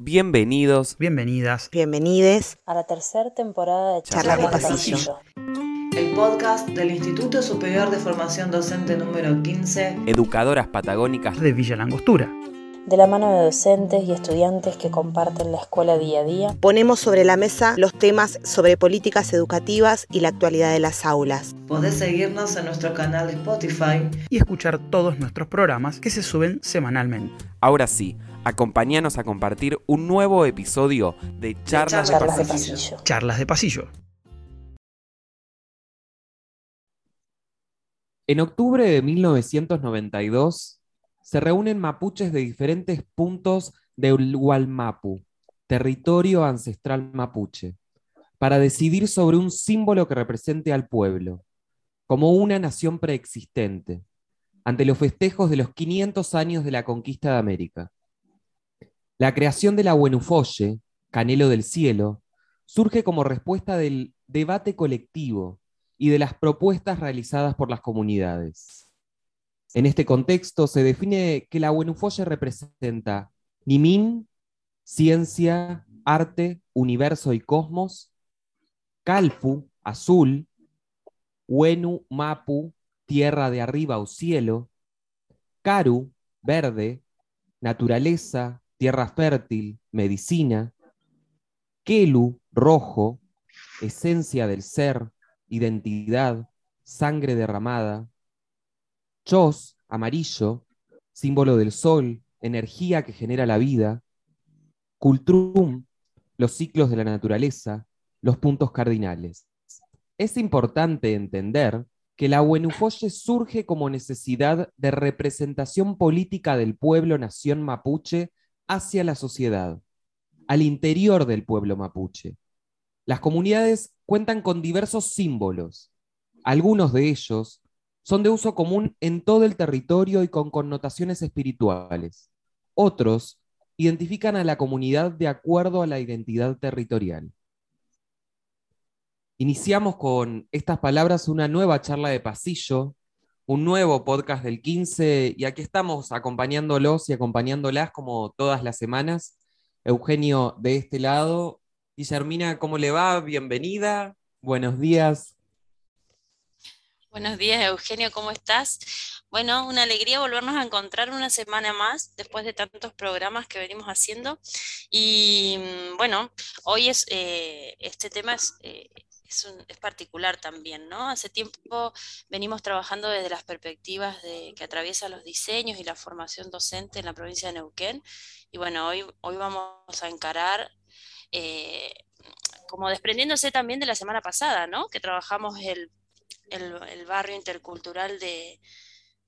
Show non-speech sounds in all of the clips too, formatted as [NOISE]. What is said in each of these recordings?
Bienvenidos, Bienvenidas. Bienvenides a la tercera temporada de Charlas de Pasillo. El podcast del Instituto Superior de Formación Docente número 15. educadoras patagónicas de Villa Langostura. De la mano de docentes y estudiantes que comparten la escuela día a día, ponemos sobre la mesa los temas sobre políticas educativas y la actualidad de las aulas. Podés seguirnos en nuestro canal de Spotify. Y escuchar todos nuestros programas que se suben semanalmente. Ahora sí, acompáñanos a compartir un nuevo episodio de Charlas, de Charlas de Pasillo. Pasillo. Charlas de pasillo. En octubre de 1992 se reúnen mapuches de diferentes puntos de Hualmapu, territorio ancestral mapuche, para decidir sobre un símbolo que represente al pueblo, como una nación preexistente, ante los festejos de los 500 años de la conquista de América. La creación de la Buenufolle, Canelo del Cielo, surge como respuesta del debate colectivo y de las propuestas realizadas por las comunidades. En este contexto se define que la Buenufolle representa Nimin, ciencia, arte, universo y cosmos, Calfu, azul, Wenu, Mapu, tierra de arriba o cielo, Karu, verde, naturaleza, tierra fértil, medicina, Kelu, rojo, esencia del ser, identidad, sangre derramada, Chos, amarillo, símbolo del sol, energía que genera la vida, Kultrum, los ciclos de la naturaleza, los puntos cardinales. Es importante entender que la Buenufolle surge como necesidad de representación política del pueblo-nación mapuche hacia la sociedad, al interior del pueblo mapuche. Las comunidades cuentan con diversos símbolos. Algunos de ellos son de uso común en todo el territorio y con connotaciones espirituales. Otros identifican a la comunidad de acuerdo a la identidad territorial. Iniciamos con estas palabras una nueva charla de pasillo, un nuevo podcast del 15 y aquí estamos acompañándolos y acompañándolas como todas las semanas. Eugenio de este lado. Guillermina, ¿cómo le va? Bienvenida. Buenos días. Buenos días, Eugenio, ¿cómo estás? Bueno, una alegría volvernos a encontrar una semana más después de tantos programas que venimos haciendo. Y mm, bueno, hoy es, eh, este tema es, eh, es, un- es particular también, ¿no? Hace tiempo venimos trabajando desde las perspectivas que atraviesan los diseños y la formación docente en la provincia de Neuquén. Y bueno, hoy, hoy vamos a encarar eh, como desprendiéndose también de la semana pasada, ¿no? Que trabajamos el el, barrio intercultural de,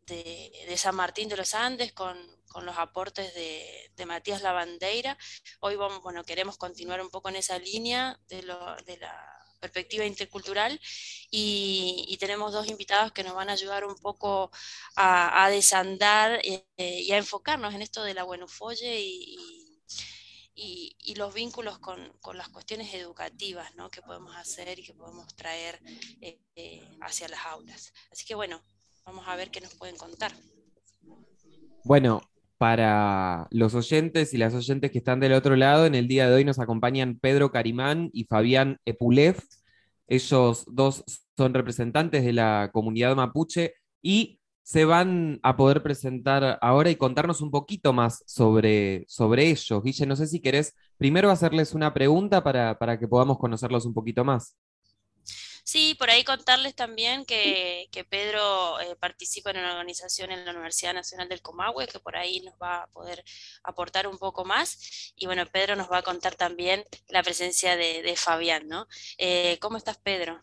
de- de San Martín de los Andes con, con los aportes de, de Matías Lavandeira. Hoy vamos, bueno, queremos continuar un poco en esa línea de, lo- de la perspectiva intercultural y, tenemos dos invitados que nos van a ayudar un poco a, desandar eh, y a enfocarnos en esto de la Buenufolle y, y- los vínculos con, con las cuestiones educativas ¿no? que podemos hacer y que podemos traer eh, eh, hacia las aulas. Así que bueno, vamos a ver qué nos pueden contar. Bueno, para los oyentes y las oyentes que están del otro lado, en el día de hoy nos acompañan Pedro Carimán y Fabián Epulev. Ellos dos son representantes de la comunidad mapuche y se van a poder presentar ahora y contarnos un poquito más sobre, sobre ellos. Guille, no sé si querés primero hacerles una pregunta para, para que podamos conocerlos un poquito más. Sí, por ahí contarles también que, que Pedro eh, participa en una organización en la Universidad Nacional del Comahue, que por ahí nos va a poder aportar un poco más. Y bueno, Pedro nos va a contar también la presencia de, de Fabián, ¿no? Eh, ¿cómo estás, Pedro?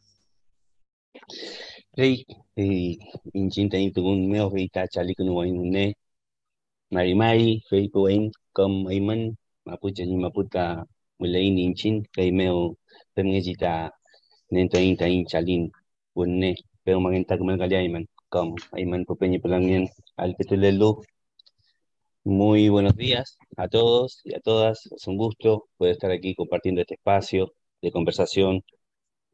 Rei, eh, inchin tani tugun meo rei ta chali kunu wain. Mari mai, rei ko wain kom aiman, mapucha ni maputa mulain inchin, rei meo pemngejita nento in tain chalin bunne. Pero magenta kumal kali aiman, pupeñi pelangien al petulelu. Muy buenos días a todos y a todas. Es un gusto poder estar aquí compartiendo este espacio de conversación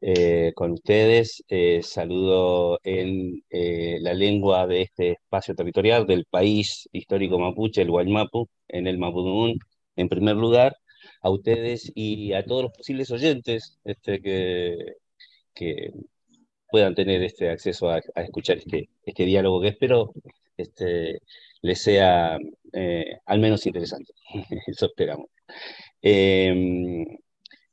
eh, con ustedes. Eh, saludo en eh, la lengua de este espacio territorial del país histórico mapuche, el Guaymapu, en el Mapudungun, en primer lugar, a ustedes y a todos los posibles oyentes este, que, que puedan tener este acceso a, escuchar este, este diálogo que espero este, les sea eh, al menos interesante. [LAUGHS] Eso esperamos. Em,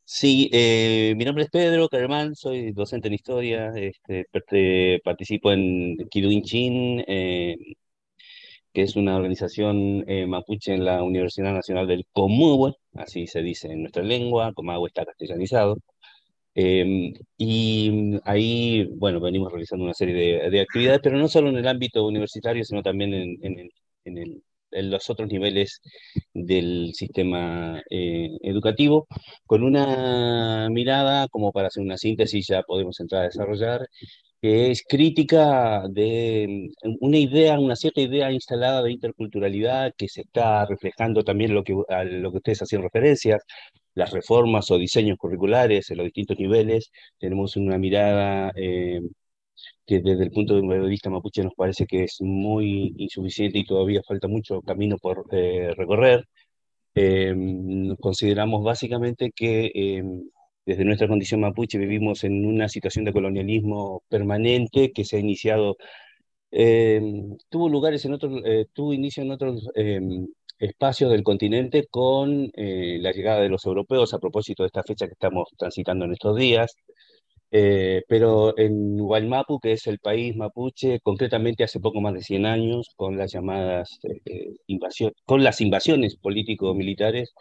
sí, eh, mi nombre es Pedro Carmán, soy docente en historia, este, participo en Kiruinchin, eh, que es una organización mapuche en la Universidad Nacional del Comahue, así se dice en nuestra lengua, Comahue está castellanizado. Em, y ahí, bueno, venimos realizando una serie de, actividades, pero no solo en el ámbito universitario, sino también en, en, los otros niveles del sistema eh, educativo, con una mirada, como para hacer una síntesis, ya podemos entrar a desarrollar, que es crítica de una idea, una cierta idea instalada de interculturalidad que se está reflejando también lo que, a lo que ustedes hacían referencias, las reformas o diseños curriculares en los distintos niveles. Tenemos una mirada eh, que desde el punto de vista mapuche nos parece que es muy insuficiente y todavía falta mucho camino por eh, recorrer. Eh, consideramos básicamente que desde nuestra condición mapuche vivimos en una situación de colonialismo permanente que se ha iniciado, tuvo lugares en otros, tuvo inicio en otros espacios del continente con eh, la llegada de los europeos a propósito de esta fecha que estamos transitando en estos días. Eh, pero en Guaymapu, que es el país mapuche, concretamente hace poco más de 100 años, con las llamadas eh, invasiones, con las invasiones político-militares,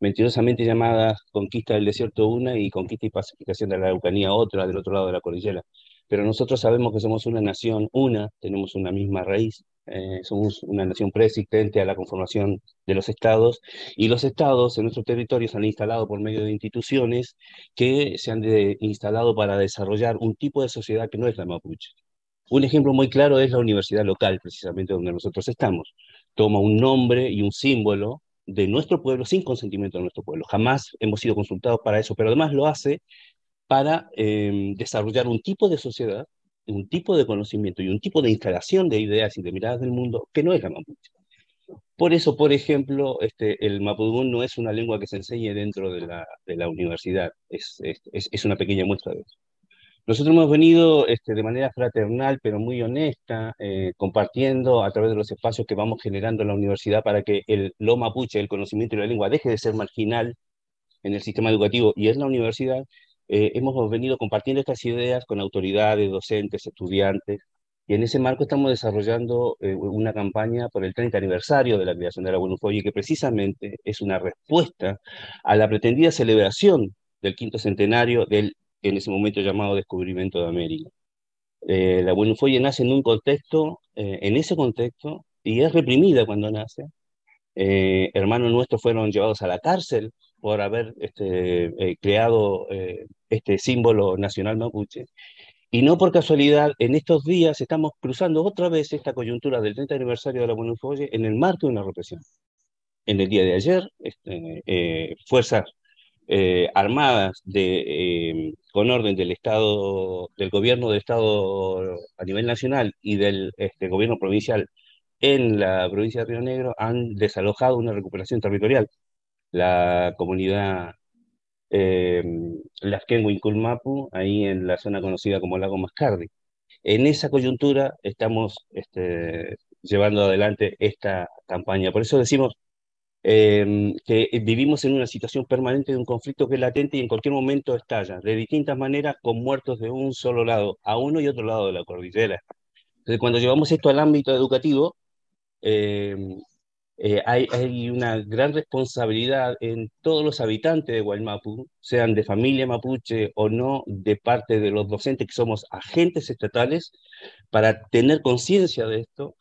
mentirosamente llamadas Conquista del Desierto una y Conquista y Pacificación de la Araucanía otra, del otro lado de la cordillera. Pero nosotros sabemos que somos una nación una, tenemos una misma raíz, eh, somos una nación preexistente a la conformación de los estados, y los estados en nuestros territorios se han instalado por medio de instituciones que se han instalado para desarrollar un tipo de sociedad que no es la mapuche. Un ejemplo muy claro es la universidad local, precisamente donde nosotros estamos. Toma un nombre y un símbolo de nuestro pueblo sin consentimiento de nuestro pueblo. Jamás hemos sido consultados para eso, pero además lo hace para eh, desarrollar un tipo de sociedad un tipo de conocimiento y un tipo de instalación de ideas y de miradas del mundo que no es la mapuche. Por eso, por ejemplo, este, el mapudungún no es una lengua que se enseñe dentro de la, universidad, es, es, es, una pequeña muestra de eso. Nosotros hemos venido este, de manera fraternal, pero muy honesta, eh, compartiendo a través de los espacios que vamos generando en la universidad para que el, lo mapuche, el conocimiento y la lengua, deje de ser marginal en el sistema educativo y en la universidad eh, hemos venido compartiendo estas ideas con autoridades, docentes, estudiantes, y en ese marco estamos desarrollando eh, una campaña por el 30 aniversario de la creación de la Buenufoye, que precisamente es una respuesta a la pretendida celebración del quinto centenario del en ese momento llamado descubrimiento de América. Eh, la Buenufoye nace en un contexto, en ese contexto, y es reprimida cuando nace. hermanos nuestros fueron llevados a la cárcel por haber este, creado este símbolo nacional mapuche. Y no por casualidad, en estos días estamos cruzando otra vez esta coyuntura del 30 aniversario de la Buenafolle en el marco de una represión. En el día de ayer, este, eh, fuerzas eh, armadas eh, con orden del Estado, del gobierno del Estado a nivel nacional y del este, gobierno provincial en la provincia de Río Negro han desalojado una recuperación territorial. La comunidad eh, Laskenwin ahí en la zona conocida como Lago Mascardi. En esa coyuntura estamos este, llevando adelante esta campaña. Por eso decimos em, que vivimos en una situación permanente de un conflicto que es latente y en cualquier momento estalla, de distintas maneras, con muertos de un solo lado, a uno y otro lado de la cordillera. Entonces, cuando llevamos esto al ámbito educativo, eh, eh, hay, una gran responsabilidad en todos los habitantes de Guaymapu, sean de familia mapuche o no, de parte de los docentes que somos agentes estatales, para tener conciencia de esto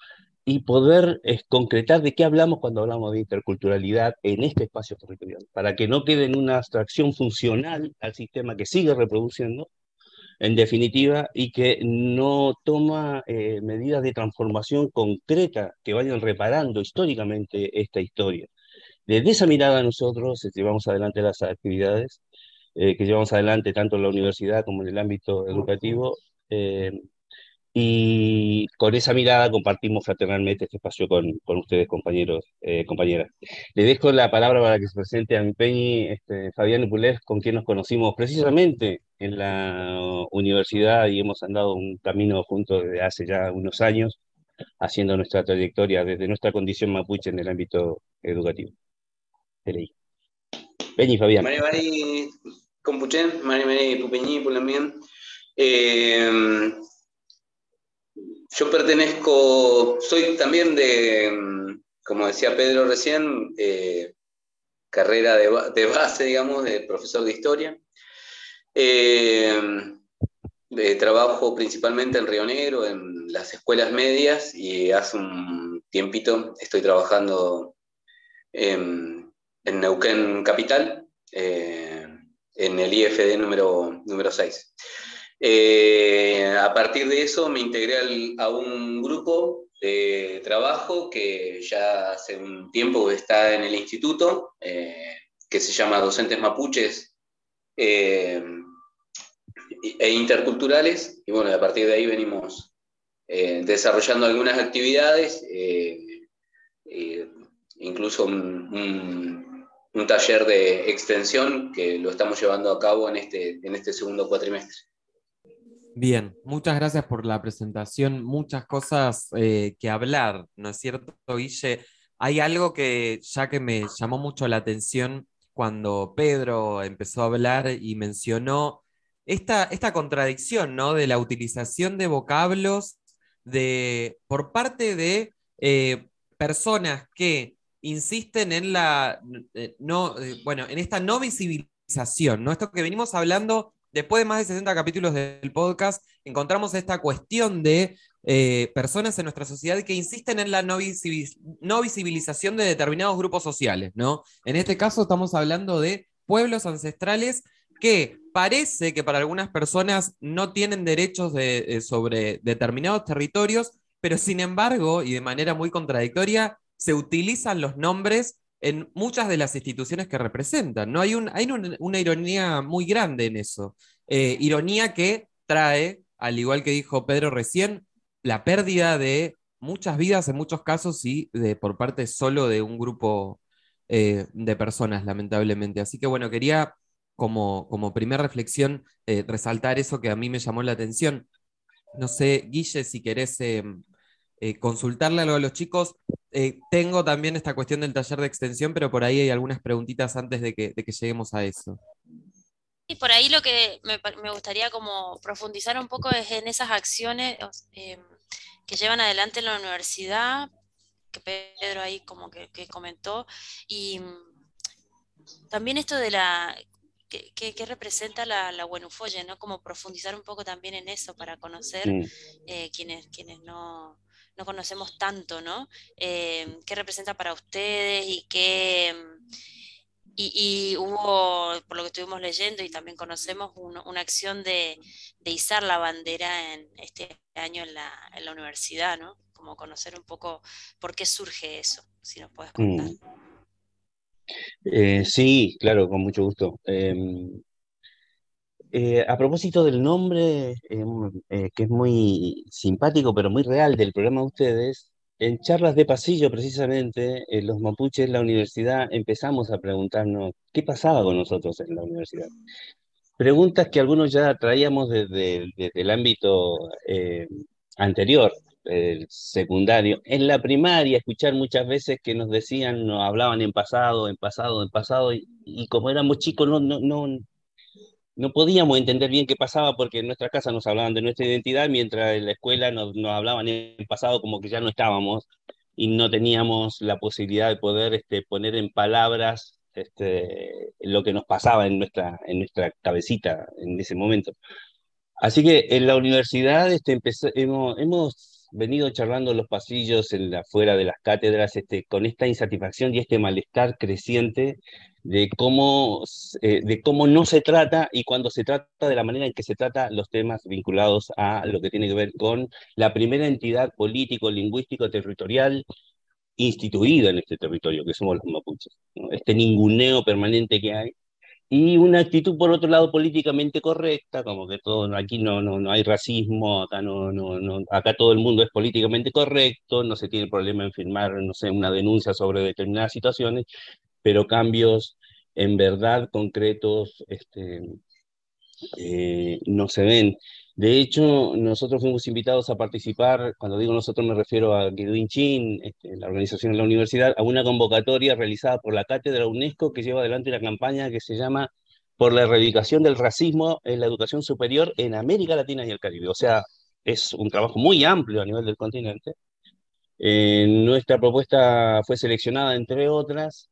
y poder eh, concretar de qué hablamos cuando hablamos de interculturalidad en este espacio territorial, para que no quede en una abstracción funcional al sistema que sigue reproduciendo, en definitiva, y que no toma eh, medidas de transformación concreta que vayan reparando históricamente esta historia. Desde esa mirada nosotros este, llevamos adelante las actividades eh, que llevamos adelante tanto en la universidad como en el ámbito educativo, eh, y con esa mirada compartimos fraternalmente este espacio con, con ustedes, compañeros, eh, compañeras. Le dejo la palabra para que se presente a mi Peñi, este, Fabián Pulés, con quien nos conocimos precisamente en la universidad y hemos andado un camino juntos desde hace ya unos años, haciendo nuestra trayectoria desde nuestra condición mapuche en el ámbito educativo. Peñi, Fabián. Mari Mari Compuchen, Mari Mari Pupeñi, Pulamien. Eh, yo pertenezco, soy también de, como decía Pedro recién, eh, carrera de, base, digamos, de profesor de historia. Eh, trabajo principalmente en Río Negro, en las escuelas medias, y hace un tiempito estoy trabajando en, Neuquén Capital, eh, en el IFD número, número 6. Eh, a partir de eso me integré a un grupo de trabajo que ya hace un tiempo está en el instituto, eh, que se llama Docentes Mapuches eh, e Interculturales, y bueno, a partir de ahí venimos desarrollando algunas actividades, incluso un, un, taller de extensión que lo estamos llevando a cabo en este, en este segundo cuatrimestre. Bien, muchas gracias por la presentación. Muchas cosas eh, que hablar, ¿no es cierto, Guille? Hay algo que ya que me llamó mucho la atención cuando Pedro empezó a hablar y mencionó esta, esta contradicción, ¿no? De la utilización de vocablos de, por parte de eh, personas que insisten en la, eh, no, bueno, en esta no visibilización, ¿no? Esto que venimos hablando después de más de 60 capítulos del podcast, encontramos esta cuestión de eh, personas en nuestra sociedad que insisten en la no, visibilización de determinados grupos sociales, ¿no? En este caso estamos hablando de pueblos ancestrales que parece que para algunas personas no tienen derechos eh, sobre determinados territorios, pero sin embargo, y de manera muy contradictoria, se utilizan los nombres en muchas de las instituciones que representan. ¿no? Hay, un, hay una ironía muy grande en eso. Eh, ironía que trae, al igual que dijo Pedro recién, la pérdida de muchas vidas en muchos casos y de, por parte solo de un grupo eh, de personas, lamentablemente. Así que bueno, quería como, como primera reflexión eh, resaltar eso que a mí me llamó la atención. No sé, Guille, si querés consultarle algo a los chicos, eh, tengo también esta cuestión del taller de extensión, pero por ahí hay algunas preguntitas antes de que, lleguemos a eso. Y por ahí lo que me, gustaría como profundizar un poco es en esas acciones em, que llevan adelante en la universidad, que Pedro ahí como que, comentó, y mm, también esto de la, ¿Qué, representa la, la Buenufolle, ¿no? Como profundizar un poco también en eso para conocer eh, quienes, quienes no, no conocemos tanto, ¿no? Eh, ¿Qué representa para ustedes y qué... Y, hubo, por lo que estuvimos leyendo y también conocemos, una acción de, izar la bandera en este año en la, universidad, ¿no? Como conocer un poco por qué surge eso, si nos puedes contar. Mm. Eh, sí, claro, con mucho gusto. Em, eh, a propósito del nombre, em, eh, que es muy simpático, pero muy real del programa de ustedes, en charlas de pasillo, precisamente, en los mapuches de la universidad empezamos a preguntarnos qué pasaba con nosotros en la universidad. Preguntas que algunos ya traíamos desde, el ámbito eh, anterior, el secundario. En la primaria, escuchar muchas veces que nos decían, nos hablaban en pasado, en pasado, en pasado, y, y como éramos chicos, no, no, no podíamos entender bien qué pasaba porque en nuestra casa nos hablaban de nuestra identidad, mientras en la escuela nos, hablaban en el pasado como que ya no estábamos y no teníamos la posibilidad de poder este, poner en palabras este, lo que nos pasaba en nuestra, en nuestra cabecita en ese momento. Así que en la universidad este, hemos, hemos venido charlando los pasillos en la, fuera de las cátedras este, con esta insatisfacción y este malestar creciente de cómo, eh, de cómo no se trata y cuando se trata de la manera en que se trata los temas vinculados a lo que tiene que ver con la primera entidad político, lingüístico, territorial instituida en este territorio, que somos los mapuches. Este ninguneo permanente que hay y una actitud, por otro lado, políticamente correcta, como que todo, aquí no, no, no hay racismo, acá, no, no, no, acá todo el mundo es políticamente correcto, no se tiene problema en firmar, no sé, una denuncia sobre determinadas situaciones, pero cambios en verdad concretos este, eh, no se ven. De hecho, nosotros fuimos invitados a participar, cuando digo nosotros me refiero a Guido Chin, este, la organización de la universidad, a una convocatoria realizada por la Cátedra UNESCO que lleva adelante una campaña que se llama por la erradicación del racismo en la educación superior en América Latina y el Caribe. O sea, es un trabajo muy amplio a nivel del continente. Eh, nuestra propuesta fue seleccionada, entre otras,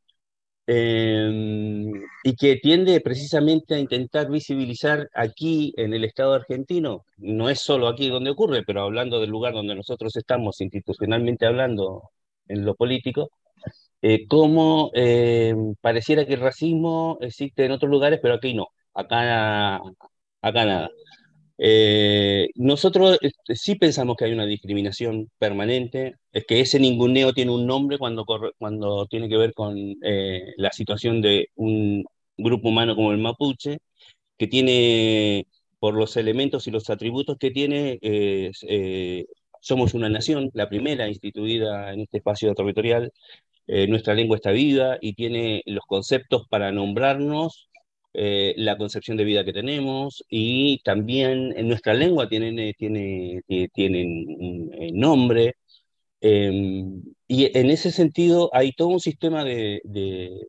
Em, y que tiende precisamente a intentar visibilizar aquí en el Estado argentino, no es solo aquí donde ocurre, pero hablando del lugar donde nosotros estamos institucionalmente hablando en lo político, eh, cómo em, pareciera que el racismo existe en otros lugares, pero aquí no, acá, acá nada. Eh, nosotros este, sí pensamos que hay una discriminación permanente, es que ese ninguneo tiene un nombre cuando, cuando tiene que ver con eh, la situación de un grupo humano como el mapuche, que tiene, por los elementos y los atributos que tiene, eh, somos una nación, la primera instituida en este espacio territorial, nuestra lengua está viva y tiene los conceptos para nombrarnos eh, la concepción de vida que tenemos y también en nuestra lengua tienen, eh, tiene, eh, tienen nombre. Em, y en ese sentido hay todo un sistema de,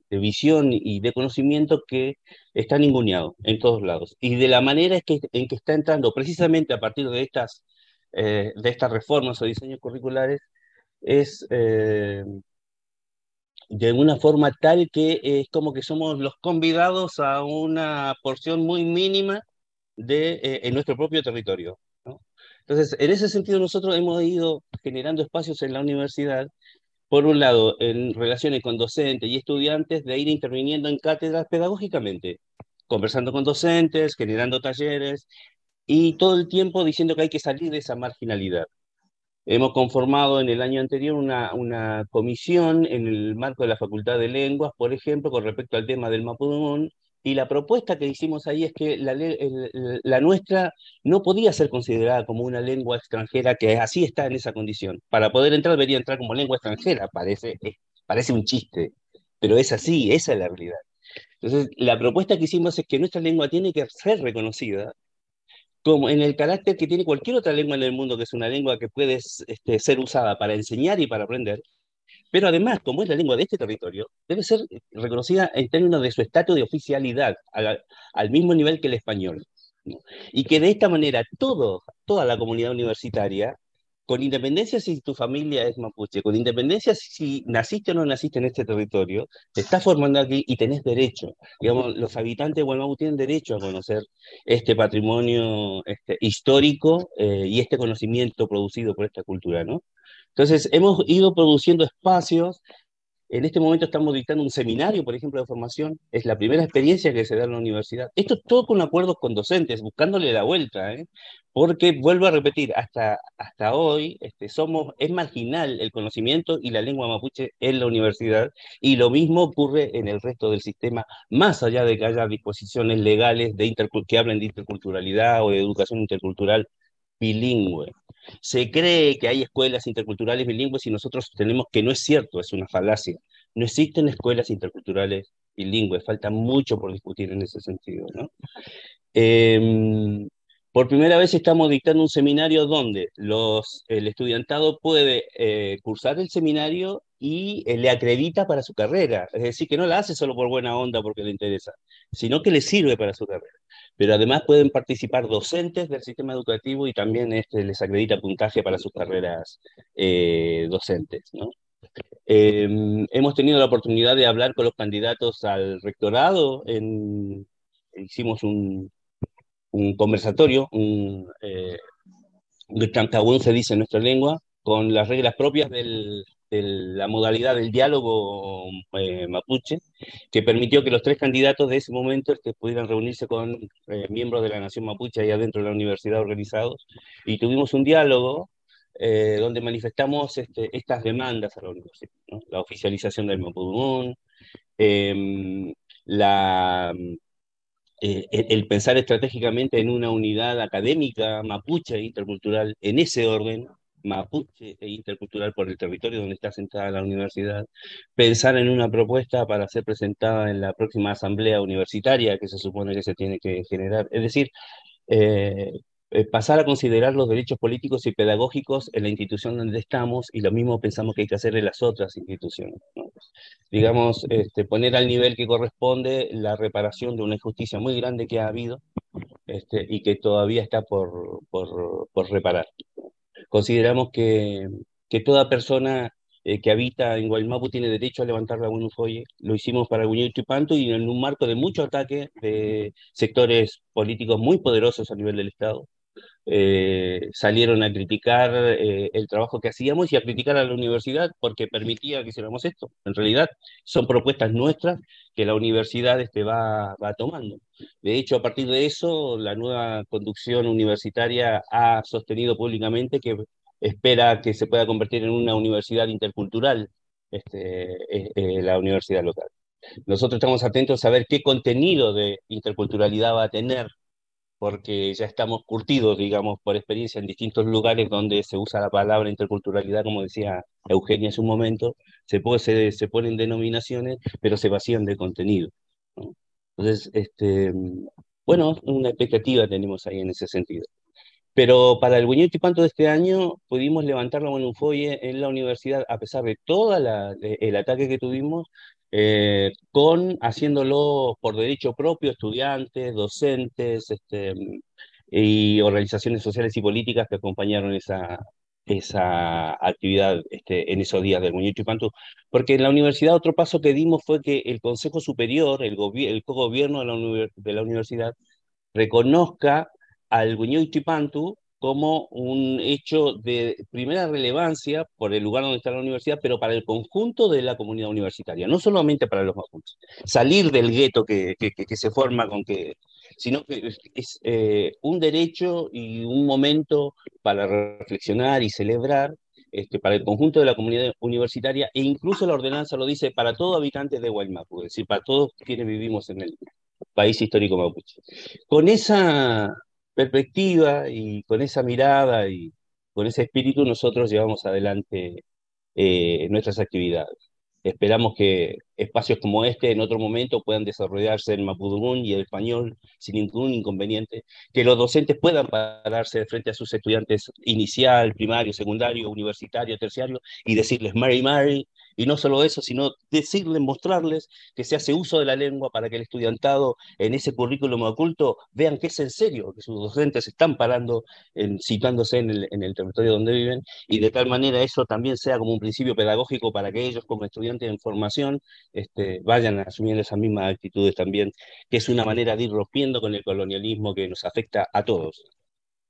visión y de conocimiento que está ninguneado en todos lados. Y de la manera en que está entrando precisamente a partir de estas, estas reformas o diseños curriculares es de una forma tal que es como que somos los convidados a una porción muy mínima de, eh, en nuestro propio territorio. Entonces, en ese sentido, nosotros hemos ido generando espacios en la universidad, por un lado, en relaciones con docentes y estudiantes, de ir interviniendo en cátedras pedagógicamente, conversando con docentes, generando talleres y todo el tiempo diciendo que hay que salir de esa marginalidad. Hemos conformado en el año anterior una, comisión en el marco de la Facultad de Lenguas, por ejemplo, con respecto al tema del Mapudungun, y la propuesta que hicimos ahí es que la, la, nuestra no podía ser considerada como una lengua extranjera que así está en esa condición. Para poder entrar debería entrar como lengua extranjera, parece, parece un chiste, pero es así, esa es la realidad. Entonces, la propuesta que hicimos es que nuestra lengua tiene que ser reconocida como en el carácter que tiene cualquier otra lengua en el mundo, que es una lengua que puede este, ser usada para enseñar y para aprender, pero además, como es la lengua de este territorio, debe ser reconocida en términos de su estatus de oficialidad, al, mismo nivel que el español. Y que de esta manera todo, toda la comunidad universitaria con independencia si tu familia es mapuche, con independencia si naciste o no naciste en este territorio, te estás formando aquí y tenés derecho. Digamos, los habitantes de Gualmapu tienen derecho a conocer este patrimonio este, histórico eh, y este conocimiento producido por esta cultura, ¿no? Entonces, hemos ido produciendo espacios en este momento estamos dictando un seminario, por ejemplo, de formación. Es la primera experiencia que se da en la universidad. Esto es todo con acuerdos con docentes, buscándole la vuelta, ¿eh? porque vuelvo a repetir, hasta, hasta hoy este, somos, es marginal el conocimiento y la lengua mapuche en la universidad, y lo mismo ocurre en el resto del sistema, más allá de que haya disposiciones legales que hablen de interculturalidad o de educación intercultural bilingüe. Se cree que hay escuelas interculturales bilingües y nosotros tenemos que no es cierto, es una falacia. No existen escuelas interculturales bilingües, falta mucho por discutir en ese sentido. ¿no? Em, por primera vez estamos dictando un seminario donde los, el estudiantado puede eh, cursar el seminario y eh, le acredita para su carrera. Es decir, que no la hace solo por buena onda porque le interesa, sino que le sirve para su carrera pero además pueden participar docentes del sistema educativo y también este, les acredita puntaje para sus carreras eh, docentes. Em, hemos tenido la oportunidad de hablar con los candidatos al rectorado, hicimos un, conversatorio, un, eh, se dice en nuestra lengua, con las reglas propias del, la modalidad del diálogo eh, mapuche, que permitió que los tres candidatos de ese momento este, pudieran reunirse con eh, miembros de la nación mapuche ahí adentro de la universidad organizados, y tuvimos un diálogo eh, donde manifestamos este, estas demandas a la universidad, la oficialización del Mapudungun, em, el, pensar estratégicamente en una unidad académica mapuche intercultural en ese orden, mapuche e intercultural por el territorio donde está sentada la universidad, pensar en una propuesta para ser presentada en la próxima asamblea universitaria que se supone que se tiene que generar. Es decir, eh, eh, pasar a considerar los derechos políticos y pedagógicos en la institución donde estamos y lo mismo pensamos que hay que hacer en las otras instituciones. Digamos, este, poner al nivel que corresponde la reparación de una injusticia muy grande que ha habido este, y que todavía está por, por, por reparar. Consideramos que, que toda persona eh, que habita en Guaymapu tiene derecho a levantar la Buenufoye. Lo hicimos para y Panto y en un marco de mucho ataque de sectores políticos muy poderosos a nivel del Estado. Eh, salieron a criticar eh, el trabajo que hacíamos y a criticar a la universidad porque permitía que hiciéramos esto. En realidad son propuestas nuestras que la universidad este, va, va tomando. De hecho, a partir de eso, la nueva conducción universitaria ha sostenido públicamente que espera que se pueda convertir en una universidad intercultural este, eh, la universidad local. Nosotros estamos atentos a ver qué contenido de interculturalidad va a tener porque ya estamos curtidos, digamos, por experiencia en distintos lugares donde se usa la palabra interculturalidad, como decía Eugenia hace un momento, se, puede, se, ponen denominaciones, pero se vacían de contenido. Entonces, este, bueno, una expectativa tenemos ahí en ese sentido. Pero para el Buñuel Tipanto de este año pudimos levantar la Folle en la universidad, a pesar de todo el ataque que tuvimos, eh, con haciéndolo por derecho propio, estudiantes, docentes este, y organizaciones sociales y políticas que acompañaron esa, esa actividad este, en esos días del Muñeco y porque en la universidad otro paso que dimos fue que el Consejo Superior, el, el co-gobierno de la, universidad, reconozca al Buñuel Pantu como un hecho de primera relevancia por el lugar donde está la universidad, pero para el conjunto de la comunidad universitaria, no solamente para los mapuches. Salir del gueto que, que, se forma con que, sino que es eh, un derecho y un momento para reflexionar y celebrar este, para el conjunto de la comunidad universitaria, e incluso la ordenanza lo dice para todos habitantes de Guaymapu, es decir, para todos quienes vivimos en el país histórico mapuche. Con esa perspectiva y con esa mirada y con ese espíritu nosotros llevamos adelante eh, nuestras actividades. Esperamos que espacios como este en otro momento puedan desarrollarse en mapudungún y el español sin ningún inconveniente, que los docentes puedan pararse frente a sus estudiantes inicial, primario, secundario, universitario, terciario y decirles Mary Mary, y no solo eso, sino decirles, mostrarles que se hace uso de la lengua para que el estudiantado en ese currículum oculto vean que es en serio, que sus docentes están parando, en, situándose en el, en el territorio donde viven, y de tal manera eso también sea como un principio pedagógico para que ellos como estudiantes en formación este, vayan asumiendo esas mismas actitudes también, que es una manera de ir rompiendo con el colonialismo que nos afecta a todos.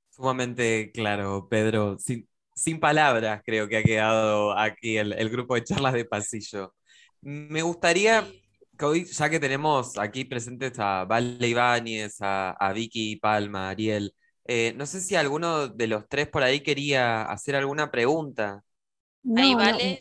Sumamente claro, Pedro. Sin palabras creo que ha quedado aquí el, grupo de charlas de pasillo. Me gustaría que hoy, ya que tenemos aquí presentes a Vale Ibáñez, a, Vicky Palma, Ariel, eh, no sé si alguno de los tres por ahí quería hacer alguna pregunta. ahí vale.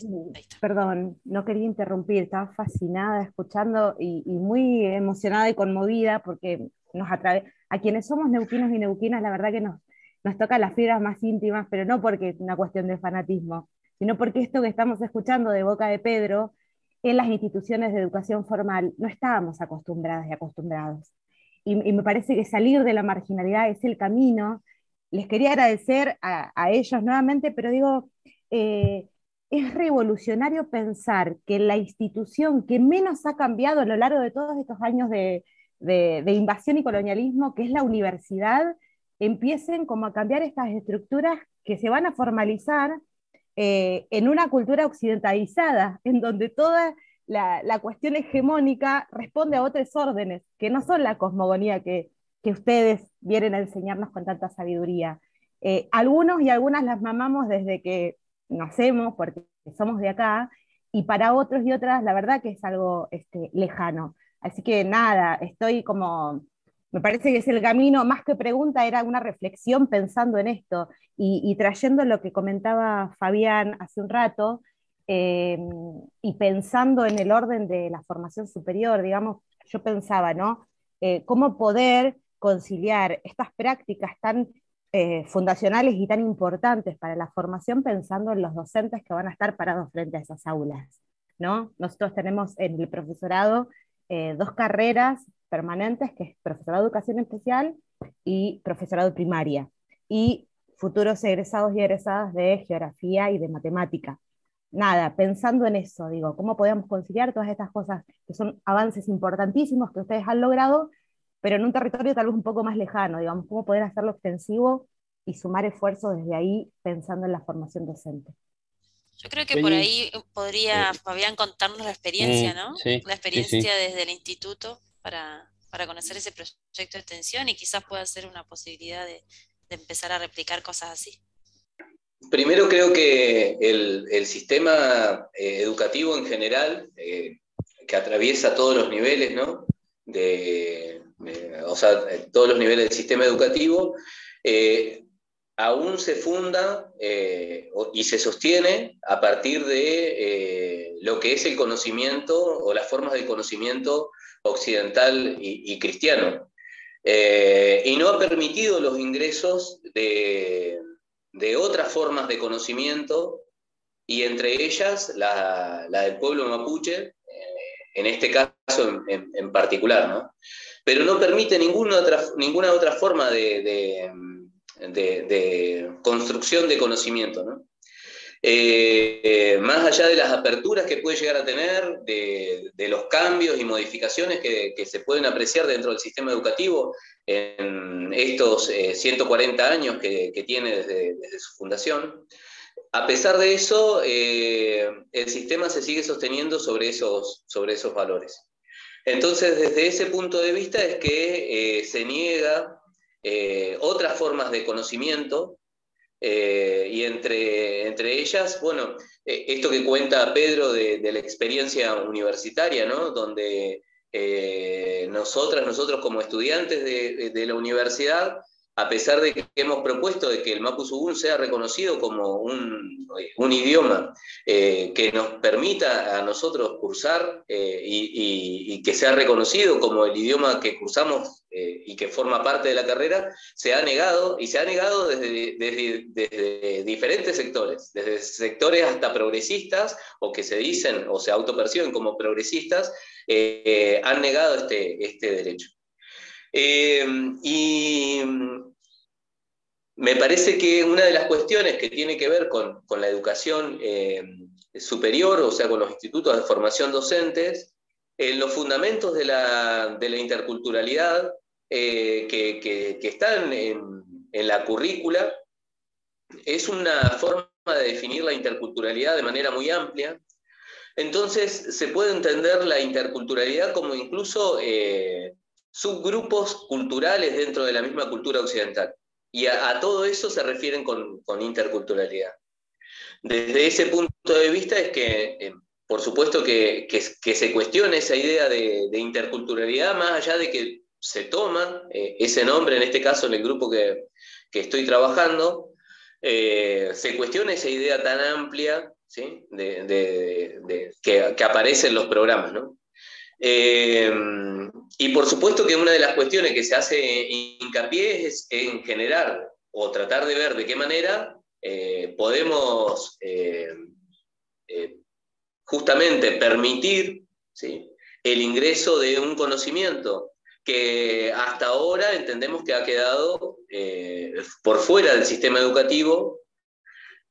perdón, no quería interrumpir, estaba fascinada escuchando y, muy emocionada y conmovida porque nos atrae a quienes somos neuquinos y neuquinas, la verdad que nos, nos toca las fibras más íntimas, pero no porque es una cuestión de fanatismo, sino porque esto que estamos escuchando de boca de Pedro, en las instituciones de educación formal no estábamos acostumbradas y acostumbrados. Y, me parece que salir de la marginalidad es el camino. Les quería agradecer a, ellos nuevamente, pero digo, eh, es revolucionario pensar que la institución que menos ha cambiado a lo largo de todos estos años de, de invasión y colonialismo, que es la universidad, empiecen como a cambiar estas estructuras que se van a formalizar eh, en una cultura occidentalizada, en donde toda la, cuestión hegemónica responde a otros órdenes, que no son la cosmogonía que, ustedes vienen a enseñarnos con tanta sabiduría. Eh, algunos y algunas las mamamos desde que nacemos, porque somos de acá, y para otros y otras, la verdad que es algo este, lejano. Así que nada, estoy como me parece que es el camino, más que pregunta, era una reflexión pensando en esto y, trayendo lo que comentaba Fabián hace un rato em, y pensando en el orden de la formación superior, digamos, yo pensaba, ¿no? eh, cómo poder conciliar estas prácticas tan eh, fundacionales y tan importantes para la formación pensando en los docentes que van a estar parados frente a esas aulas. ¿no? Nosotros tenemos en el profesorado eh, dos carreras permanentes, que es profesorado de educación especial y profesorado primaria, y futuros egresados y egresadas de geografía y de matemática. Nada, pensando en eso, digo, cómo podemos conciliar todas estas cosas que son avances importantísimos que ustedes han logrado, pero en un territorio tal vez un poco más lejano, digamos, cómo poder hacerlo extensivo y sumar esfuerzos desde ahí pensando en la formación docente. Yo creo que por ahí podría Fabián contarnos la experiencia, ¿no? la experiencia desde el instituto para, conocer ese proyecto de extensión y quizás pueda ser una posibilidad de, empezar a replicar cosas así. Primero creo que el, sistema eh, educativo en general, eh, que atraviesa todos los niveles, ¿no? De, o sea, todos los niveles del sistema educativo, eh, aún se funda eh, y se sostiene a partir de eh, lo que es el conocimiento o las formas del conocimiento occidental y, cristiano. y no ha permitido los ingresos de, otras formas de conocimiento y entre ellas la, del pueblo mapuche, en este caso en, particular. ¿no? pero no permite ninguna otra, ninguna otra forma de, construcción de conocimiento. Eh, más allá de las aperturas que puede llegar a tener, de, los cambios y modificaciones que, se pueden apreciar dentro del sistema educativo en estos 140 eh, años que, tiene desde, su fundación, a pesar de eso, eh, el sistema se sigue sosteniendo sobre esos, sobre esos valores. Entonces, desde ese punto de vista es que se niega otras formas de conocimiento eh, y entre, entre ellas, bueno, esto que cuenta Pedro de, la experiencia universitaria, ¿no? Donde nosotras, nosotros como estudiantes de, la universidad, a pesar de que hemos propuesto de que el Mapuzugún sea reconocido como un, idioma eh, que nos permita a nosotros cursar eh, y, que sea reconocido como el idioma que cursamos eh, y que forma parte de la carrera, se ha negado y se ha negado desde, desde, diferentes sectores, desde sectores hasta progresistas o que se dicen o se autoperciben como progresistas, han negado este, este derecho. y me parece que una de las cuestiones que tiene que ver con, la educación eh, superior, o sea, con los institutos de formación docentes, en los fundamentos de la, interculturalidad eh, que, están en, la currícula, es una forma de definir la interculturalidad de manera muy amplia. Entonces, se puede entender la interculturalidad como incluso eh, subgrupos culturales dentro de la misma cultura occidental. Y a, todo eso se refieren con, interculturalidad. Desde ese punto de vista es que, eh, por supuesto, que, se cuestione esa idea de, interculturalidad, más allá de que se toma eh, ese nombre, en este caso en el grupo que, estoy trabajando, eh, se cuestiona esa idea tan amplia ¿sí? de, que, aparece en los programas. ¿no? Eh, y por supuesto que una de las cuestiones que se hace hincapié es en generar o tratar de ver de qué manera podemos eh, justamente permitir el ingreso de un conocimiento que hasta ahora entendemos que ha quedado por fuera del sistema educativo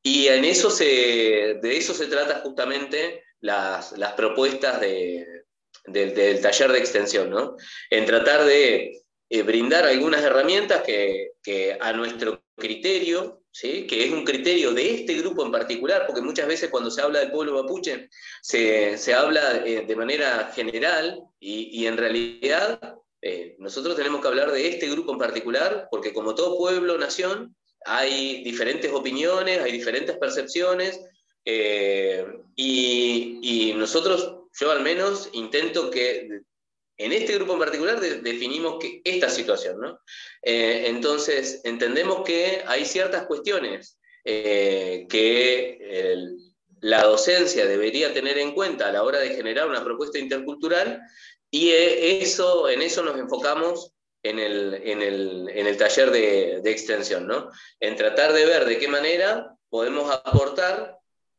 y en eso se, de eso se trata justamente las propuestas de, del, taller de extensión, ¿no? En tratar de eh, brindar algunas herramientas que, a nuestro criterio, que es un criterio de este grupo en particular, porque muchas veces cuando se habla del pueblo mapuche se, habla eh, de manera general y, en realidad eh, nosotros tenemos que hablar de este grupo en particular, porque como todo pueblo, nación, hay diferentes opiniones, hay diferentes percepciones, y, y, nosotros yo al menos intento que en este grupo en particular definimos que esta situación, ¿no? Eh, entonces, entendemos que hay ciertas cuestiones eh, que la docencia debería tener en cuenta a la hora de generar una propuesta intercultural y eso, en eso nos enfocamos en el, en el, taller de, extensión, ¿no? En tratar de ver de qué manera podemos aportar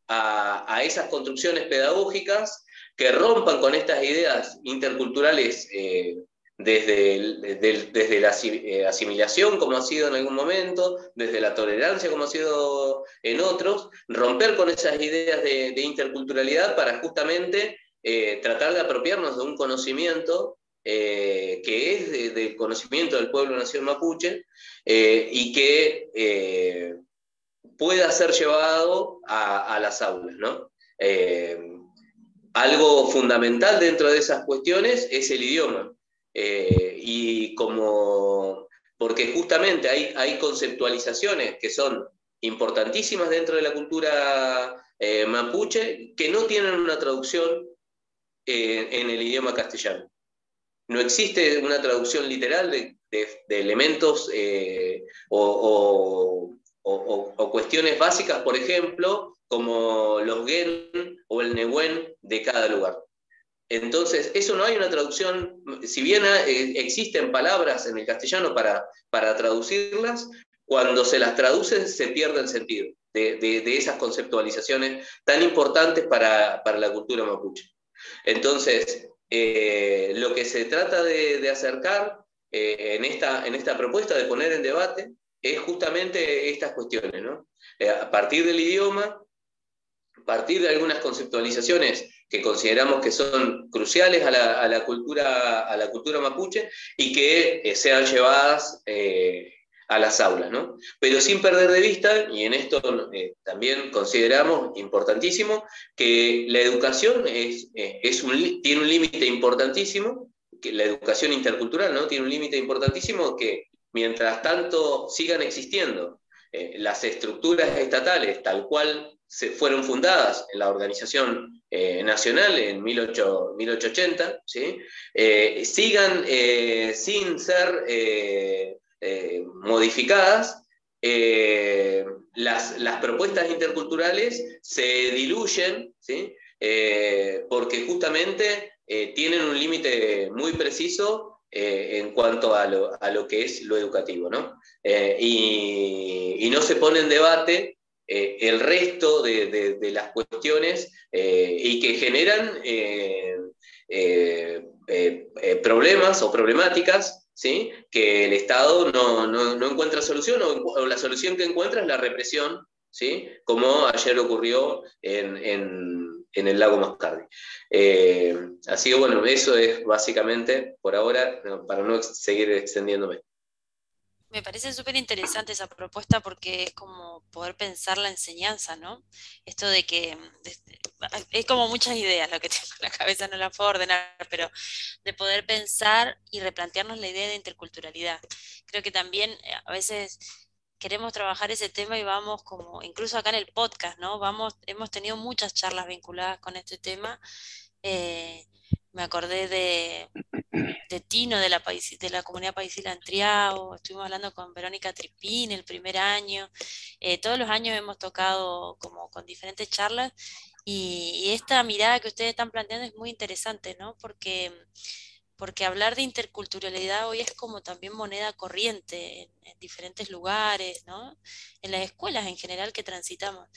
a, esas construcciones pedagógicas que rompan con estas ideas interculturales eh, desde, desde, la eh, asimilación, como ha sido en algún momento, desde la tolerancia, como ha sido en otros, romper con esas ideas de, interculturalidad para justamente eh, tratar de apropiarnos de un conocimiento que es del conocimiento del pueblo nación mapuche y que pueda ser llevado a, a las aulas, ¿no? Algo fundamental dentro de esas cuestiones es el idioma. Eh, y como, porque justamente hay, hay conceptualizaciones que son importantísimas dentro de la cultura eh, mapuche que no tienen una traducción eh, en el idioma castellano. No existe una traducción literal de, elementos o, o, cuestiones básicas, por ejemplo, como los gen o el nehuen de cada lugar. Entonces, eso no hay una traducción, si bien eh, existen palabras en el castellano para, para traducirlas, cuando se las traduce se pierde el sentido de, esas conceptualizaciones tan importantes para, la cultura mapuche. Entonces, eh, lo que se trata de, acercar eh, en, esta, en esta propuesta de poner en debate es justamente estas cuestiones, ¿no? a partir del idioma, partir de algunas conceptualizaciones que consideramos que son cruciales a la, cultura, a la cultura mapuche y que eh, sean llevadas eh, a las aulas, ¿no? Pero sin perder de vista, y en esto eh, también consideramos importantísimo, que la educación es, es tiene un límite importantísimo, que la educación intercultural ¿no? tiene un límite importantísimo que mientras tanto sigan existiendo las estructuras estatales tal cual se fueron fundadas en la Organización eh, Nacional en 1880, ¿sí? Eh, sigan eh, sin ser modificadas, las, las, propuestas interculturales se diluyen, ¿sí? porque justamente tienen un límite muy preciso en cuanto a lo, a lo, que es lo educativo, ¿no? Y, y, no se pone en debate eh, el resto de, las cuestiones eh, y que generan eh, problemas o problemáticas ¿sí? que el Estado no, encuentra solución o, la solución que encuentra es la represión, ¿sí? como ayer ocurrió en, el lago Moscardi. así que bueno, eso es básicamente por ahora, para no seguir extendiéndome. Me parece súper interesante esa propuesta porque es como poder pensar la enseñanza, ¿no? Esto de que es como muchas ideas lo que [LAUGHS] tengo en la cabeza, no la puedo ordenar, pero de poder pensar y replantearnos la idea de interculturalidad. Creo que también eh, a veces queremos trabajar ese tema y vamos como, incluso acá en el podcast, ¿no? Vamos, hemos tenido muchas charlas vinculadas con este tema. Eh, me acordé de, de Tino, de la, de la comunidad paisila estuvimos hablando con Verónica Tripín el primer año, eh, todos los años hemos tocado como con diferentes charlas y, esta mirada que ustedes están planteando es muy interesante, ¿no? Porque, porque hablar de interculturalidad hoy es como también moneda corriente en, diferentes lugares, ¿no? En las escuelas en general que transitamos,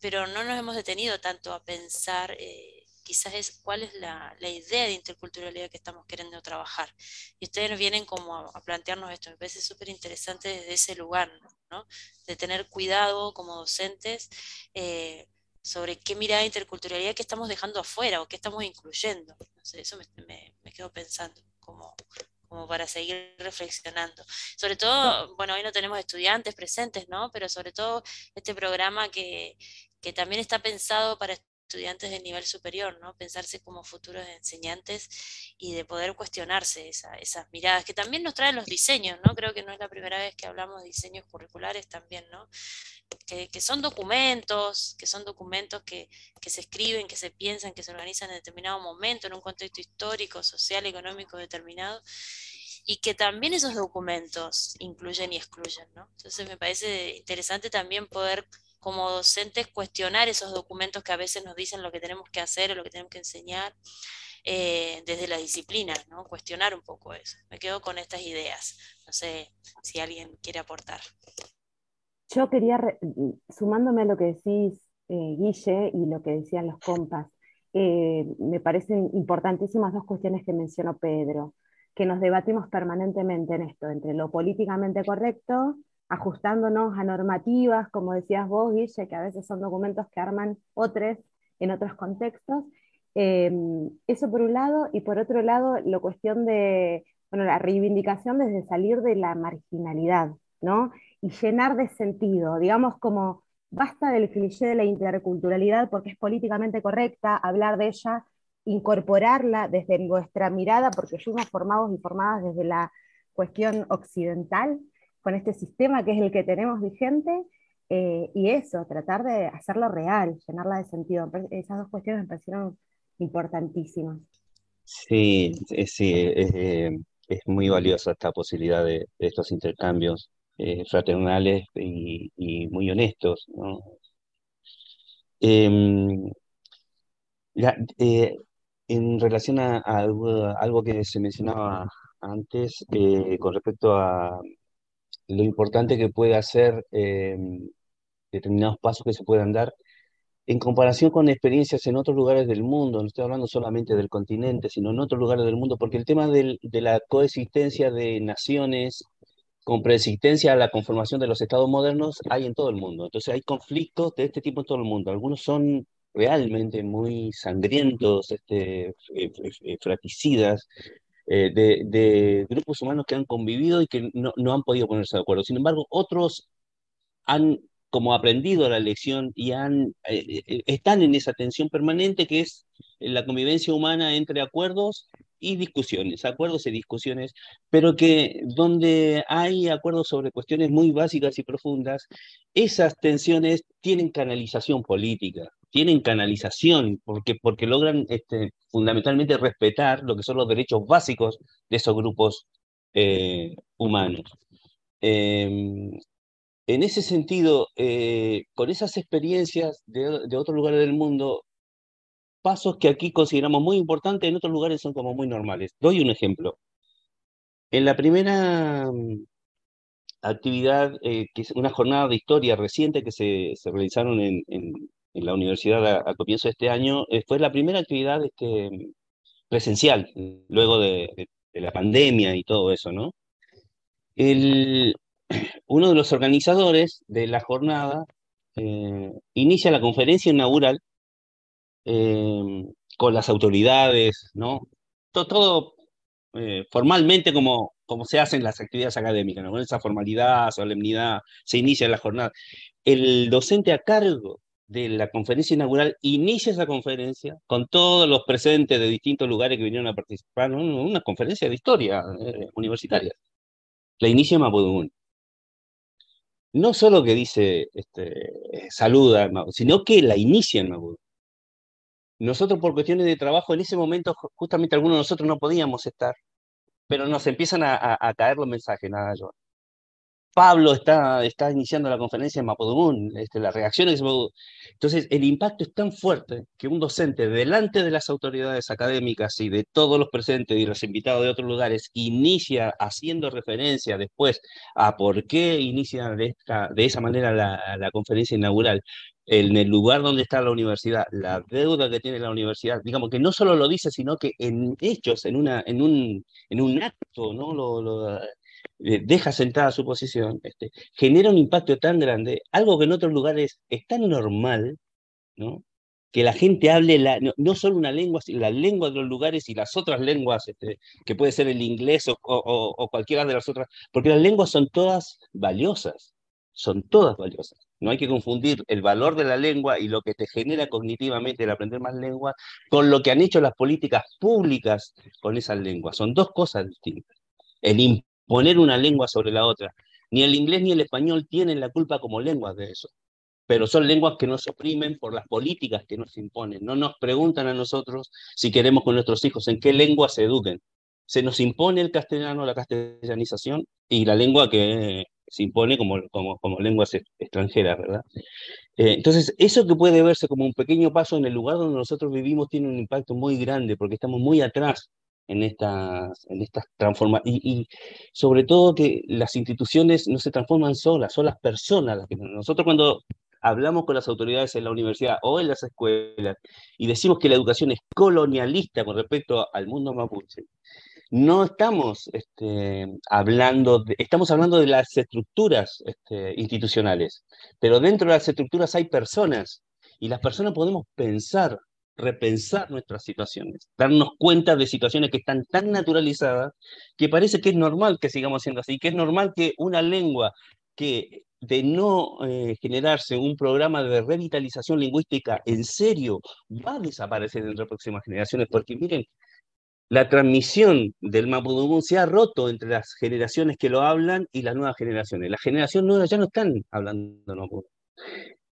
pero no nos hemos detenido tanto a pensar... Eh, quizás es cuál es la, idea de interculturalidad que estamos queriendo trabajar. Y ustedes vienen como a, plantearnos esto, me parece súper interesante desde ese lugar, ¿no? De tener cuidado como docentes eh, sobre qué mirada interculturalidad que estamos dejando afuera o qué estamos incluyendo. No sé, eso me, me, quedo pensando como, como para seguir reflexionando. Sobre todo, bueno, hoy no tenemos estudiantes presentes, ¿no? Pero sobre todo este programa que, que también está pensado para estudiantes de nivel superior, ¿no? Pensarse como futuros enseñantes y de poder cuestionarse esas miradas, que también nos traen los diseños, ¿no? Creo que no es la primera vez que hablamos de diseños curriculares también, ¿no? Que, son documentos, que son documentos que, que, se escriben, que se piensan, que se organizan en determinado momento, en un contexto histórico, social, económico determinado, y que también esos documentos incluyen y excluyen, ¿no? Entonces me parece interesante también poder como docentes cuestionar esos documentos que a veces nos dicen lo que tenemos que hacer o lo que tenemos que enseñar eh, desde la disciplina, ¿no? Cuestionar un poco eso. Me quedo con estas ideas. No sé si alguien quiere aportar. Yo quería, sumándome a lo que decís, eh, Guille, y lo que decían los compas, eh, me parecen importantísimas dos cuestiones que mencionó Pedro, que nos debatimos permanentemente en esto, entre lo políticamente correcto, ajustándonos a normativas, como decías vos, Guille, que a veces son documentos que arman otros en otros contextos. Em, eso por un lado, y por otro lado, la cuestión de, bueno, la reivindicación desde salir de la marginalidad, ¿no? Y llenar de sentido, digamos como basta del cliché de la interculturalidad porque es políticamente correcta hablar de ella, incorporarla desde nuestra mirada, porque fuimos formados y formadas desde la cuestión occidental, con este sistema que es el que tenemos vigente, eh, y eso, tratar de hacerlo real, llenarla de sentido. Esas dos cuestiones me parecieron importantísimas. Sí, sí, es, es muy valiosa esta posibilidad de, estos intercambios eh, fraternales y, muy honestos. Em, eh, en relación a, algo, que se mencionaba antes eh, con respecto a lo importante que puede hacer em, determinados pasos que se puedan dar en comparación con experiencias en otros lugares del mundo, no estoy hablando solamente del continente, sino en otros lugares del mundo, porque el tema de la coexistencia de naciones con preexistencia a la conformación de los estados modernos hay en todo el mundo. Entonces hay conflictos de este tipo en todo el mundo. Algunos son realmente muy sangrientos, este, fraticidas, eh, de, grupos humanos que han convivido y que no, no han podido ponerse de acuerdo. Sin embargo, otros han como aprendido la lección y han, eh, eh, están en esa tensión permanente que es la convivencia humana entre acuerdos y discusiones, acuerdos y discusiones, pero que donde hay acuerdos sobre cuestiones muy básicas y profundas, esas tensiones tienen canalización política, tienen canalización, porque, porque logran este, fundamentalmente respetar lo que son los derechos básicos de esos grupos eh, humanos. Em, en ese sentido, eh, con esas experiencias de, otros lugares del mundo, pasos que aquí consideramos muy importantes, en otros lugares son como muy normales. Doy un ejemplo. En la primera mm, actividad, eh, que es una jornada de historia reciente que se, se realizaron en, la universidad a, comienzo de este año, eh, fue la primera actividad este, presencial, luego de, de, la pandemia y todo eso, ¿no? El, [CLEARS THROAT] uno de los organizadores de la jornada eh, inicia la conferencia inaugural eh, con las autoridades, ¿no? Todo, todo eh, formalmente como, como se hacen las actividades académicas, ¿no? Con esa formalidad, solemnidad, se inicia la jornada. El docente a cargo de la conferencia inaugural inicia esa conferencia con todos los presentes de distintos lugares que vinieron a participar, una conferencia de historia universitaria. La inicia Mapudungun no solo que dice, este, saluda, sino que la inicia en Nosotros por cuestiones de trabajo, en ese momento justamente algunos de nosotros no podíamos estar, pero nos empiezan a, caer los mensajes, nada, yo. Pablo está, está iniciando la conferencia en Mapudungun, este, las reacciones Entonces, el impacto es tan fuerte que un docente delante de las autoridades académicas y de todos los presentes y los invitados de otros lugares inicia haciendo referencia después a por qué inicia de, esta, de esa manera la, la conferencia inaugural, en el lugar donde está la universidad, la deuda que tiene la universidad, digamos que no solo lo dice, sino que en hechos, en, una, en, un, en un acto, ¿no? Lo, deja sentada su posición, este, genera un impacto tan grande, algo que en otros lugares es tan normal, ¿no? que la gente hable la, no, solo una lengua, sino la lengua de los lugares y las otras lenguas, este, que puede ser el inglés o, o, cualquiera de las otras, porque las lenguas son todas valiosas, son todas valiosas. No hay que confundir el valor de la lengua y lo que te genera cognitivamente el aprender más lenguas con lo que han hecho las políticas públicas con esas lenguas. Son dos cosas distintas. El poner una lengua sobre la otra. Ni el inglés ni el español tienen la culpa como lenguas de eso, pero son lenguas que nos oprimen por las políticas que nos imponen. No nos preguntan a nosotros si queremos con nuestros hijos en qué lengua se eduquen. Se nos impone el castellano, la castellanización y la lengua que se impone como, como, como lenguas extranjeras, ¿verdad? Eh, entonces, eso que puede verse como un pequeño paso en el lugar donde nosotros vivimos tiene un impacto muy grande porque estamos muy atrás en estas, en estas transformaciones. Y, sobre todo que las instituciones no se transforman solas, son las personas las que... Nosotros cuando hablamos con las autoridades en la universidad o en las escuelas y decimos que la educación es colonialista con respecto al mundo mapuche, no estamos este, hablando, de, estamos hablando de las estructuras este, institucionales, pero dentro de las estructuras hay personas y las personas podemos pensar, repensar nuestras situaciones, darnos cuenta de situaciones que están tan naturalizadas que parece que es normal que sigamos siendo así, que es normal que una lengua que de no eh, generarse un programa de revitalización lingüística en serio va a desaparecer en las próximas generaciones, porque miren, la transmisión del mapudungun se ha roto entre las generaciones que lo hablan y las nuevas generaciones. Las generaciones nuevas ya no están hablando mapudungun.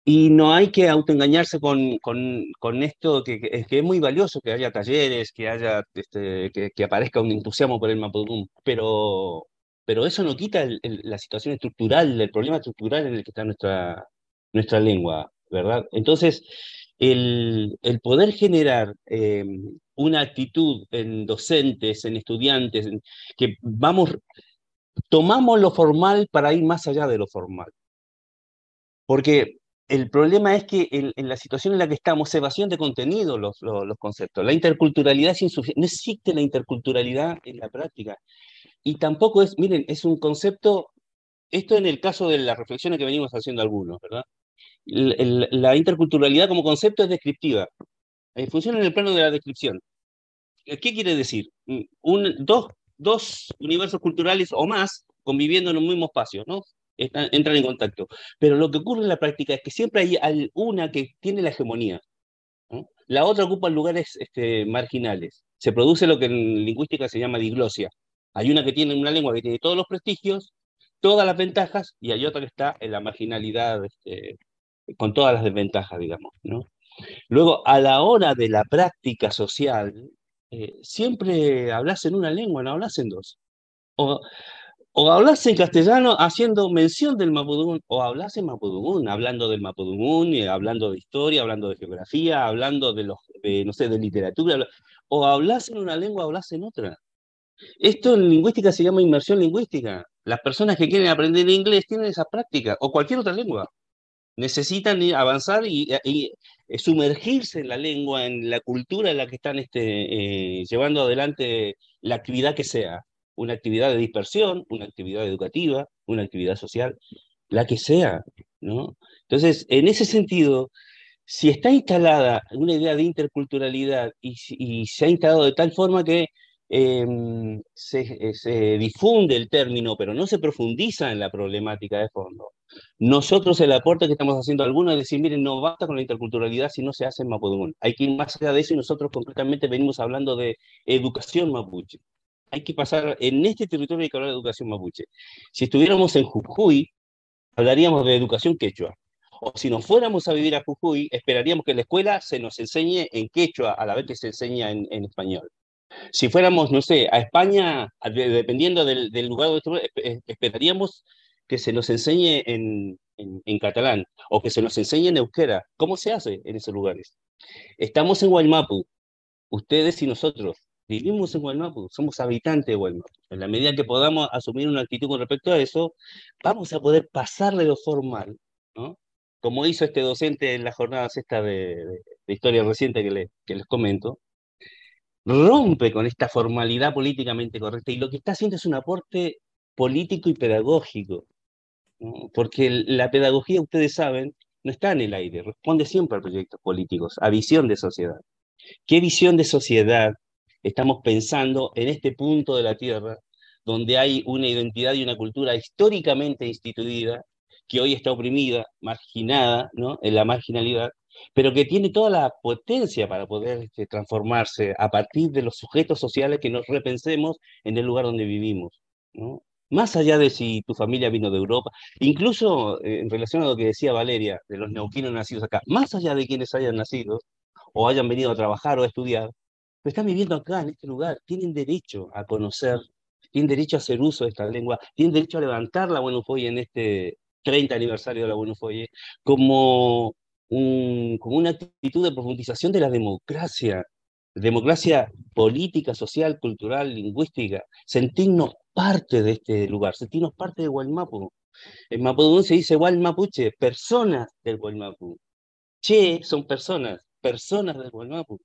Y no hay que autoengañarse con, con, con esto, que, que, es muy valioso que haya talleres, que, haya, este, que, que, aparezca un entusiasmo por el mapudungun, pero, pero eso no quita la situación estructural, el problema estructural en el que está nuestra, nuestra lengua, ¿verdad? Entonces, el, el poder generar eh, una actitud en docentes, en estudiantes, que vamos, tomamos lo formal para ir más allá de lo formal. Porque el problema es que en, la situación en la que estamos se evasión de contenido los, los, conceptos. La interculturalidad es insuficiente. No existe la interculturalidad en la práctica. Y tampoco es, miren, es un concepto, esto en el caso de las reflexiones que venimos haciendo algunos, ¿verdad? la interculturalidad como concepto es descriptiva. Eh, funciona en el plano de la descripción. ¿Qué quiere decir? Mm, dos, dos universos culturales o más conviviendo en un mismo espacio, ¿no? Entran en contacto. Pero lo que ocurre en la práctica es que siempre hay una que tiene la hegemonía. La otra ocupa lugares este, marginales. Se produce lo que en lingüística se llama diglosia. Hay una que tiene una lengua que tiene todos los prestigios, todas las ventajas, y hay otra que está en la marginalidad este, con todas las desventajas, digamos. ¿no? Luego, a la hora de la práctica social, eh, siempre hablas en una lengua, no hablas en dos. O, o hablas en castellano haciendo mención del Mapudungun, o hablas en Mapudungun, hablando del Mapudungun, eh, hablando de historia, hablando de geografía, hablando de, los, no sé, de literatura, o hablas en una lengua, hablas en otra. Esto en lingüística se llama inmersión lingüística. Las personas que quieren aprender inglés tienen esa práctica, o cualquier otra lengua necesitan avanzar y, eh, sumergirse en la lengua, en la cultura en la que están este, eh, llevando adelante la actividad que sea, una actividad de dispersión, una actividad educativa, una actividad social, la que sea, ¿no? Entonces, en ese sentido, si está instalada una idea de interculturalidad y, y se ha instalado de tal forma que em, se, se, difunde el término, pero no se profundiza en la problemática de fondo, nosotros el aporte que estamos haciendo algunos es decir, miren, no basta con la interculturalidad si no se hace en Mapudungun. Hay que ir más allá de eso y nosotros concretamente venimos hablando de educación mapuche. Hay que pasar, en este territorio hay que hablar de educación mapuche. Si estuviéramos en Jujuy, hablaríamos de educación quechua. O si nos fuéramos a vivir a Jujuy, esperaríamos que la escuela se nos enseñe en quechua a la vez que se enseña en, español. Si fuéramos, no sé, a España, dependiendo del, del lugar donde esperaríamos que se nos enseñe en, en, catalán o que se nos enseñe en euskera. ¿Cómo se hace en esos lugares? Estamos en Guaymapu, ustedes y nosotros. Vivimos en Guaymapu, somos habitantes de Guaymapu. En la medida que podamos asumir una actitud con respecto a eso, vamos a poder pasar de lo formal, ¿no? como hizo este docente en la jornada esta de, de, historia reciente que, le, que les comento, rompe con esta formalidad políticamente correcta y lo que está haciendo es un aporte político y pedagógico porque la pedagogía, ustedes saben, no está en el aire, responde siempre a proyectos políticos, a visión de sociedad. ¿Qué visión de sociedad estamos pensando en este punto de la Tierra, donde hay una identidad y una cultura históricamente instituida, que hoy está oprimida, marginada, ¿no? en la marginalidad, pero que tiene toda la potencia para poder este, transformarse a partir de los sujetos sociales que nos repensemos en el lugar donde vivimos. más allá de si tu familia vino de Europa, incluso eh, en relación a lo que decía Valeria, de los neuquinos nacidos acá, más allá de quienes hayan nacido o hayan venido a trabajar o a estudiar, pero están viviendo acá, en este lugar, tienen derecho a conocer, tienen derecho a hacer uso de esta lengua, tienen derecho a levantar la buena hoy en este 30 aniversario de la Buenos Foye, como, un, como una actitud de profundización de la democracia, democracia política, social, cultural, lingüística, sentirnos parte de este lugar, sentirnos parte de Gualmapu. En Mapudungun se dice Gualmapuche, personas del Gualmapu. Che son personas, personas del Gualmapu.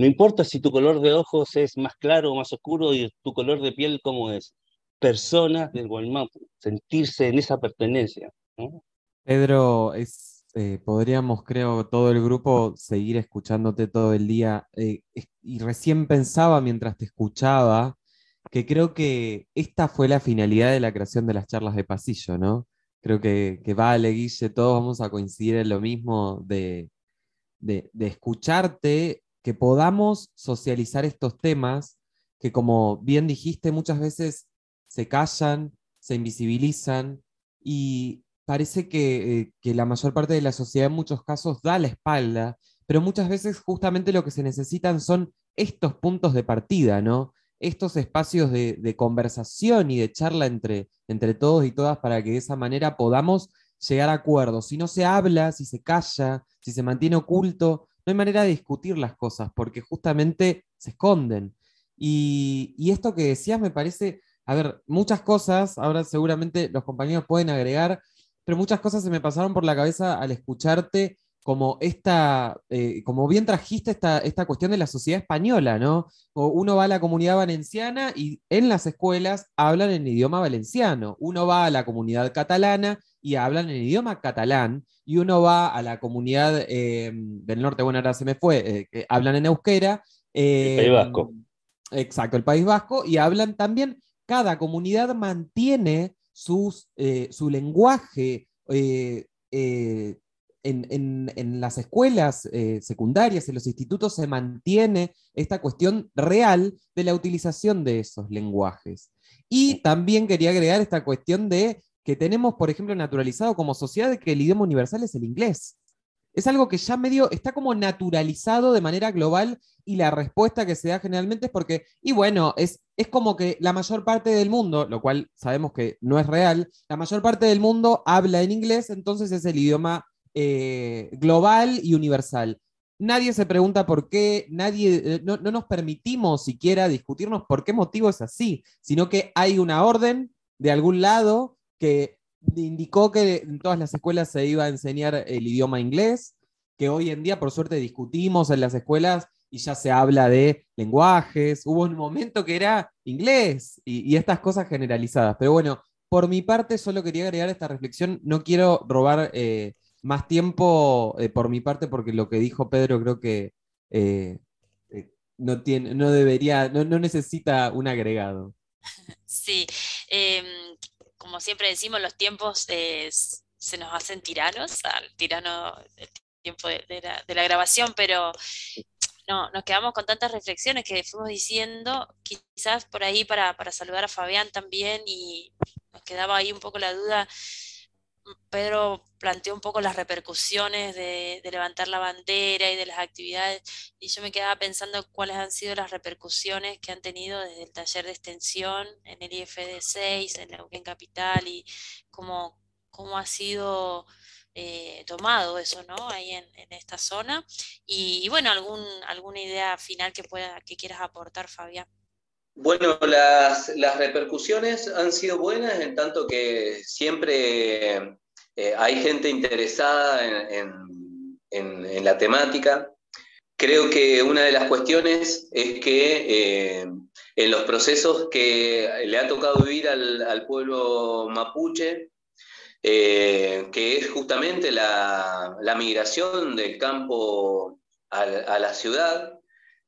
No importa si tu color de ojos es más claro o más oscuro y tu color de piel cómo es. Personas del Gualmapu, sentirse en esa pertenencia. Pedro, es, eh, podríamos, creo, todo el grupo seguir escuchándote todo el día. Eh, y recién pensaba mientras te escuchaba que creo que esta fue la finalidad de la creación de las charlas de pasillo, ¿no? Creo que, que vale, Guille, todos vamos a coincidir en lo mismo de, de escucharte que podamos socializar estos temas que, como bien dijiste, muchas veces se callan, se invisibilizan y parece que, eh, la mayor parte de la sociedad en muchos casos da la espalda, pero muchas veces justamente lo que se necesitan son estos puntos de partida, ¿no? Estos espacios de, conversación y de charla entre, entre todos y todas para que de esa manera podamos llegar a acuerdos. Si no se habla, si se calla, si se mantiene oculto, no hay manera de discutir las cosas porque justamente se esconden. Y, esto que decías me parece, a ver, muchas cosas, ahora seguramente los compañeros pueden agregar, pero muchas cosas se me pasaron por la cabeza al escucharte como esta, eh, como bien trajiste esta, esta cuestión de la sociedad española, ¿no? uno va a la comunidad valenciana y en las escuelas hablan en idioma valenciano. Uno va a la comunidad catalana y hablan en idioma catalán. Y uno va a la comunidad eh, del norte, bueno, ahora se me fue, eh, hablan en euskera. el País Vasco. Exacto, el País Vasco. Y hablan también, cada comunidad mantiene sus, su lenguaje en, las escuelas eh, secundarias, en los institutos, se mantiene esta cuestión real de la utilización de esos lenguajes. Y también quería agregar esta cuestión de que tenemos, por ejemplo, naturalizado como sociedad que el idioma universal es el inglés. Es algo que ya medio está como naturalizado de manera global y la respuesta que se da generalmente es porque, y bueno, es, es como que la mayor parte del mundo, lo cual sabemos que no es real, la mayor parte del mundo habla en inglés, entonces es el idioma eh, global y universal. Nadie se pregunta por qué, nadie, eh, no, nos permitimos siquiera discutirnos por qué motivo es así, sino que hay una orden de algún lado que indicó que en todas las escuelas se iba a enseñar el idioma inglés, que hoy en día por suerte discutimos en las escuelas y ya se habla de lenguajes, hubo un momento que era inglés y, estas cosas generalizadas. Pero bueno, por mi parte solo quería agregar esta reflexión, no quiero robar eh, más tiempo eh, por mi parte, porque lo que dijo Pedro creo que eh, no, tiene, no debería, no, necesita un agregado. [LAUGHS] Sí, em, como siempre decimos, los tiempos se nos hacen tiranos, al tirano el tiempo de, la, grabación, pero no, nos quedamos con tantas reflexiones que fuimos diciendo, quizás por ahí para, para saludar a Fabián también, y nos quedaba ahí un poco la duda Pedro planteó un poco las repercusiones de, levantar la bandera y de las actividades, y yo me quedaba pensando cuáles han sido las repercusiones que han tenido desde el taller de extensión en el IFD 6, en Neuquén Capital, y cómo, cómo ha sido eh, tomado eso, ¿no? Ahí en, esta zona. Y, bueno, algún, alguna idea final que, pueda, que quieras aportar, Fabián. Bueno, las, repercusiones han sido buenas en tanto que siempre eh, hay gente interesada en, la temática. Creo que una de las cuestiones es que eh, en los procesos que le ha tocado vivir al, pueblo mapuche, eh, que es justamente la, migración del campo a la ciudad,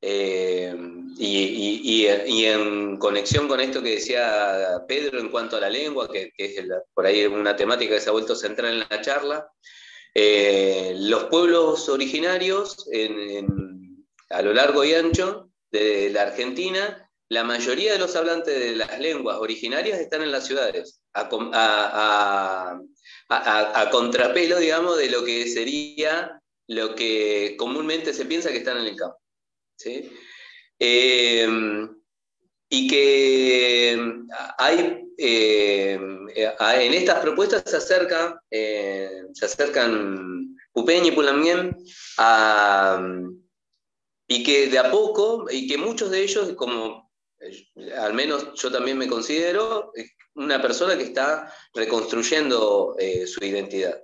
eh, y, en conexión con esto que decía Pedro en cuanto a la lengua, que, es por ahí una temática que se ha vuelto central en la charla, eh, los pueblos originarios a lo largo y ancho de la Argentina, la mayoría de los hablantes de las lenguas originarias están en las ciudades, a, a contrapelo, digamos, de lo que sería lo que comúnmente se piensa que están en el campo. Em, y que hay en estas propuestas se, acerca, se acercan Pupeña y Pulamien y que de a poco, y que muchos de ellos, como al menos yo también me considero, una persona que está reconstruyendo su identidad.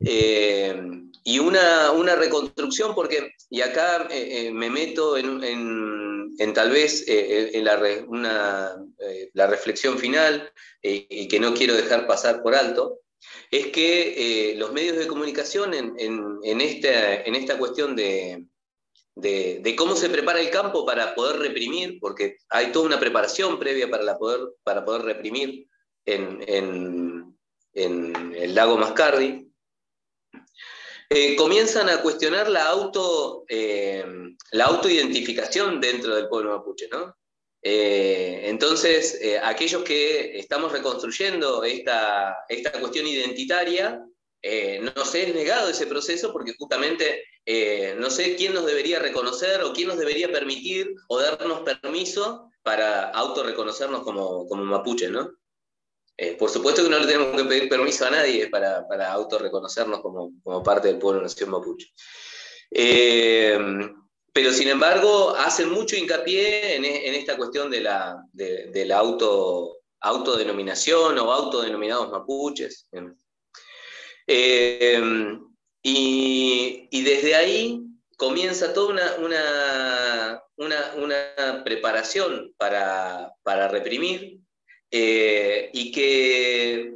Eh, y una, una, reconstrucción, porque, y acá eh, eh, me meto en, en, tal vez en la, una, la, reflexión final, y que no quiero dejar pasar por alto, es que los medios de comunicación en, en esta, esta, cuestión de, de, de, cómo se prepara el campo para poder reprimir, porque hay toda una preparación previa para, la poder, para poder reprimir en, el lago Mascardi, eh, comienzan a cuestionar la, auto, eh, autoidentificación dentro del pueblo mapuche, ¿no? Eh, entonces, aquellos que estamos reconstruyendo esta, cuestión identitaria, no se es negado ese proceso porque justamente no sé quién nos debería reconocer o quién nos debería permitir o darnos permiso para autorreconocernos como, como mapuche, ¿no? Eh, por supuesto que no le tenemos que pedir permiso a nadie para, para autorreconocernos como, como, parte del pueblo nación mapuche. Eh, pero sin embargo, hacen mucho hincapié en, en esta cuestión de la, de, la auto, autodenominación o autodenominados mapuches. Eh, y, y, desde ahí comienza toda una, una, una, una preparación para, para reprimir eh, y que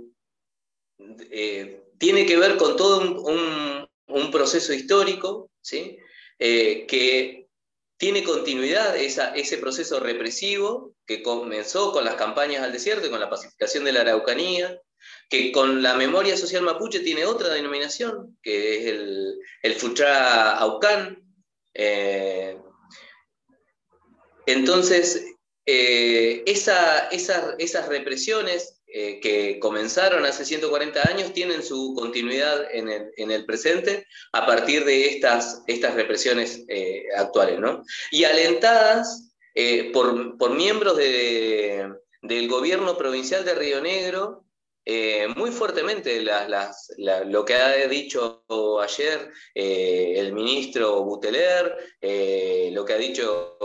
eh, tiene que ver con todo un, proceso histórico, ¿sí? Eh, que tiene continuidad ese proceso represivo que comenzó con las campañas al desierto y con la pacificación de la Araucanía, que con la memoria social mapuche tiene otra denominación, que es el, el Futra Aucán. entonces, eh, esas represiones eh, que comenzaron hace 140 años tienen su continuidad en el, presente a partir de estas, represiones eh, actuales. Y alentadas por, miembros del gobierno provincial de Río Negro, muy fuertemente lo que ha dicho ayer el ministro Buteler, lo que ha dicho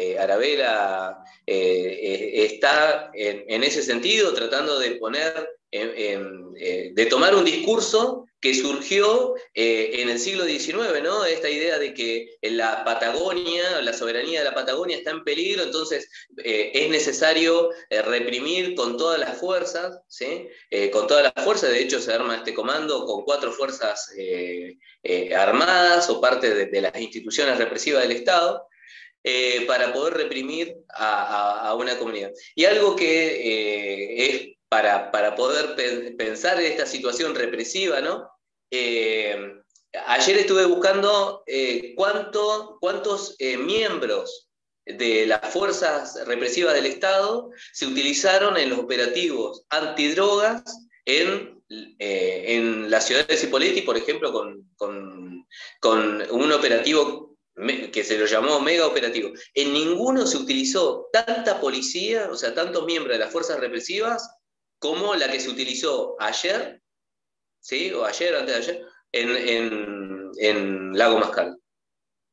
eh, Arabella eh, está en, ese sentido tratando de poner, eh, de tomar un discurso que surgió en el siglo XIX, ¿no? Esta idea de que la Patagonia, la soberanía de la Patagonia está en peligro, entonces es necesario reprimir con todas las fuerzas, ¿sí? con todas las fuerzas, de hecho se arma este comando con cuatro fuerzas armadas o parte de las instituciones represivas del Estado, eh, para poder reprimir a, una comunidad. Y algo que eh, es para, poder pensar en esta situación represiva, ¿no? Eh, ayer estuve buscando cuánto, cuántos miembros de las fuerzas represivas del Estado se utilizaron en los operativos antidrogas en, en la ciudad de Cipolletti, por ejemplo, con, con un operativo que se lo llamó mega operativo. En ninguno se utilizó tanta policía, o sea, tantos miembros de las fuerzas represivas, como la que se utilizó ayer, ¿sí? O ayer, antes de ayer, en, en, Lago Mascal.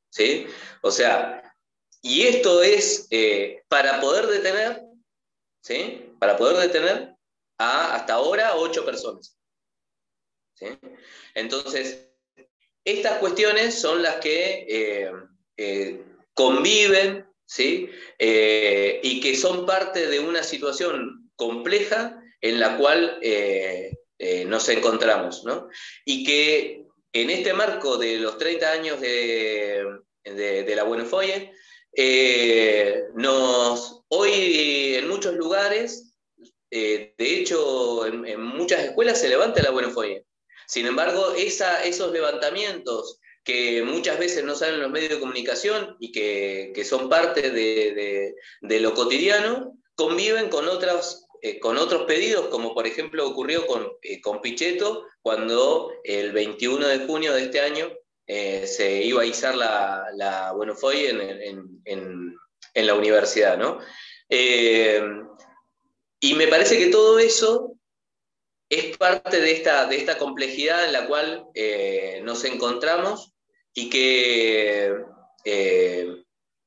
¿Sí? O sea, y esto es eh, para poder detener, ¿sí? Para poder detener a hasta ahora ocho personas. ¿Sí? Entonces, estas cuestiones son las que eh, eh, conviven ¿sí? Y que son parte de una situación compleja en la cual nos encontramos. ¿no? Y que en este marco de los 30 años de, la Buenofoye, nos, hoy en muchos lugares, de hecho en, muchas escuelas se levanta la Buenofoye. Sin embargo, esos levantamientos que muchas veces no salen en los medios de comunicación y que, son parte de, lo cotidiano, conviven con, otras, eh, con otros pedidos, como por ejemplo ocurrió con, eh, con Pichetto cuando el 21 de junio de este año eh, se iba a izar la, la bueno, fue en, en, la universidad. ¿no? y me parece que todo eso es parte de esta, de esta complejidad en la cual eh, nos encontramos y que eh,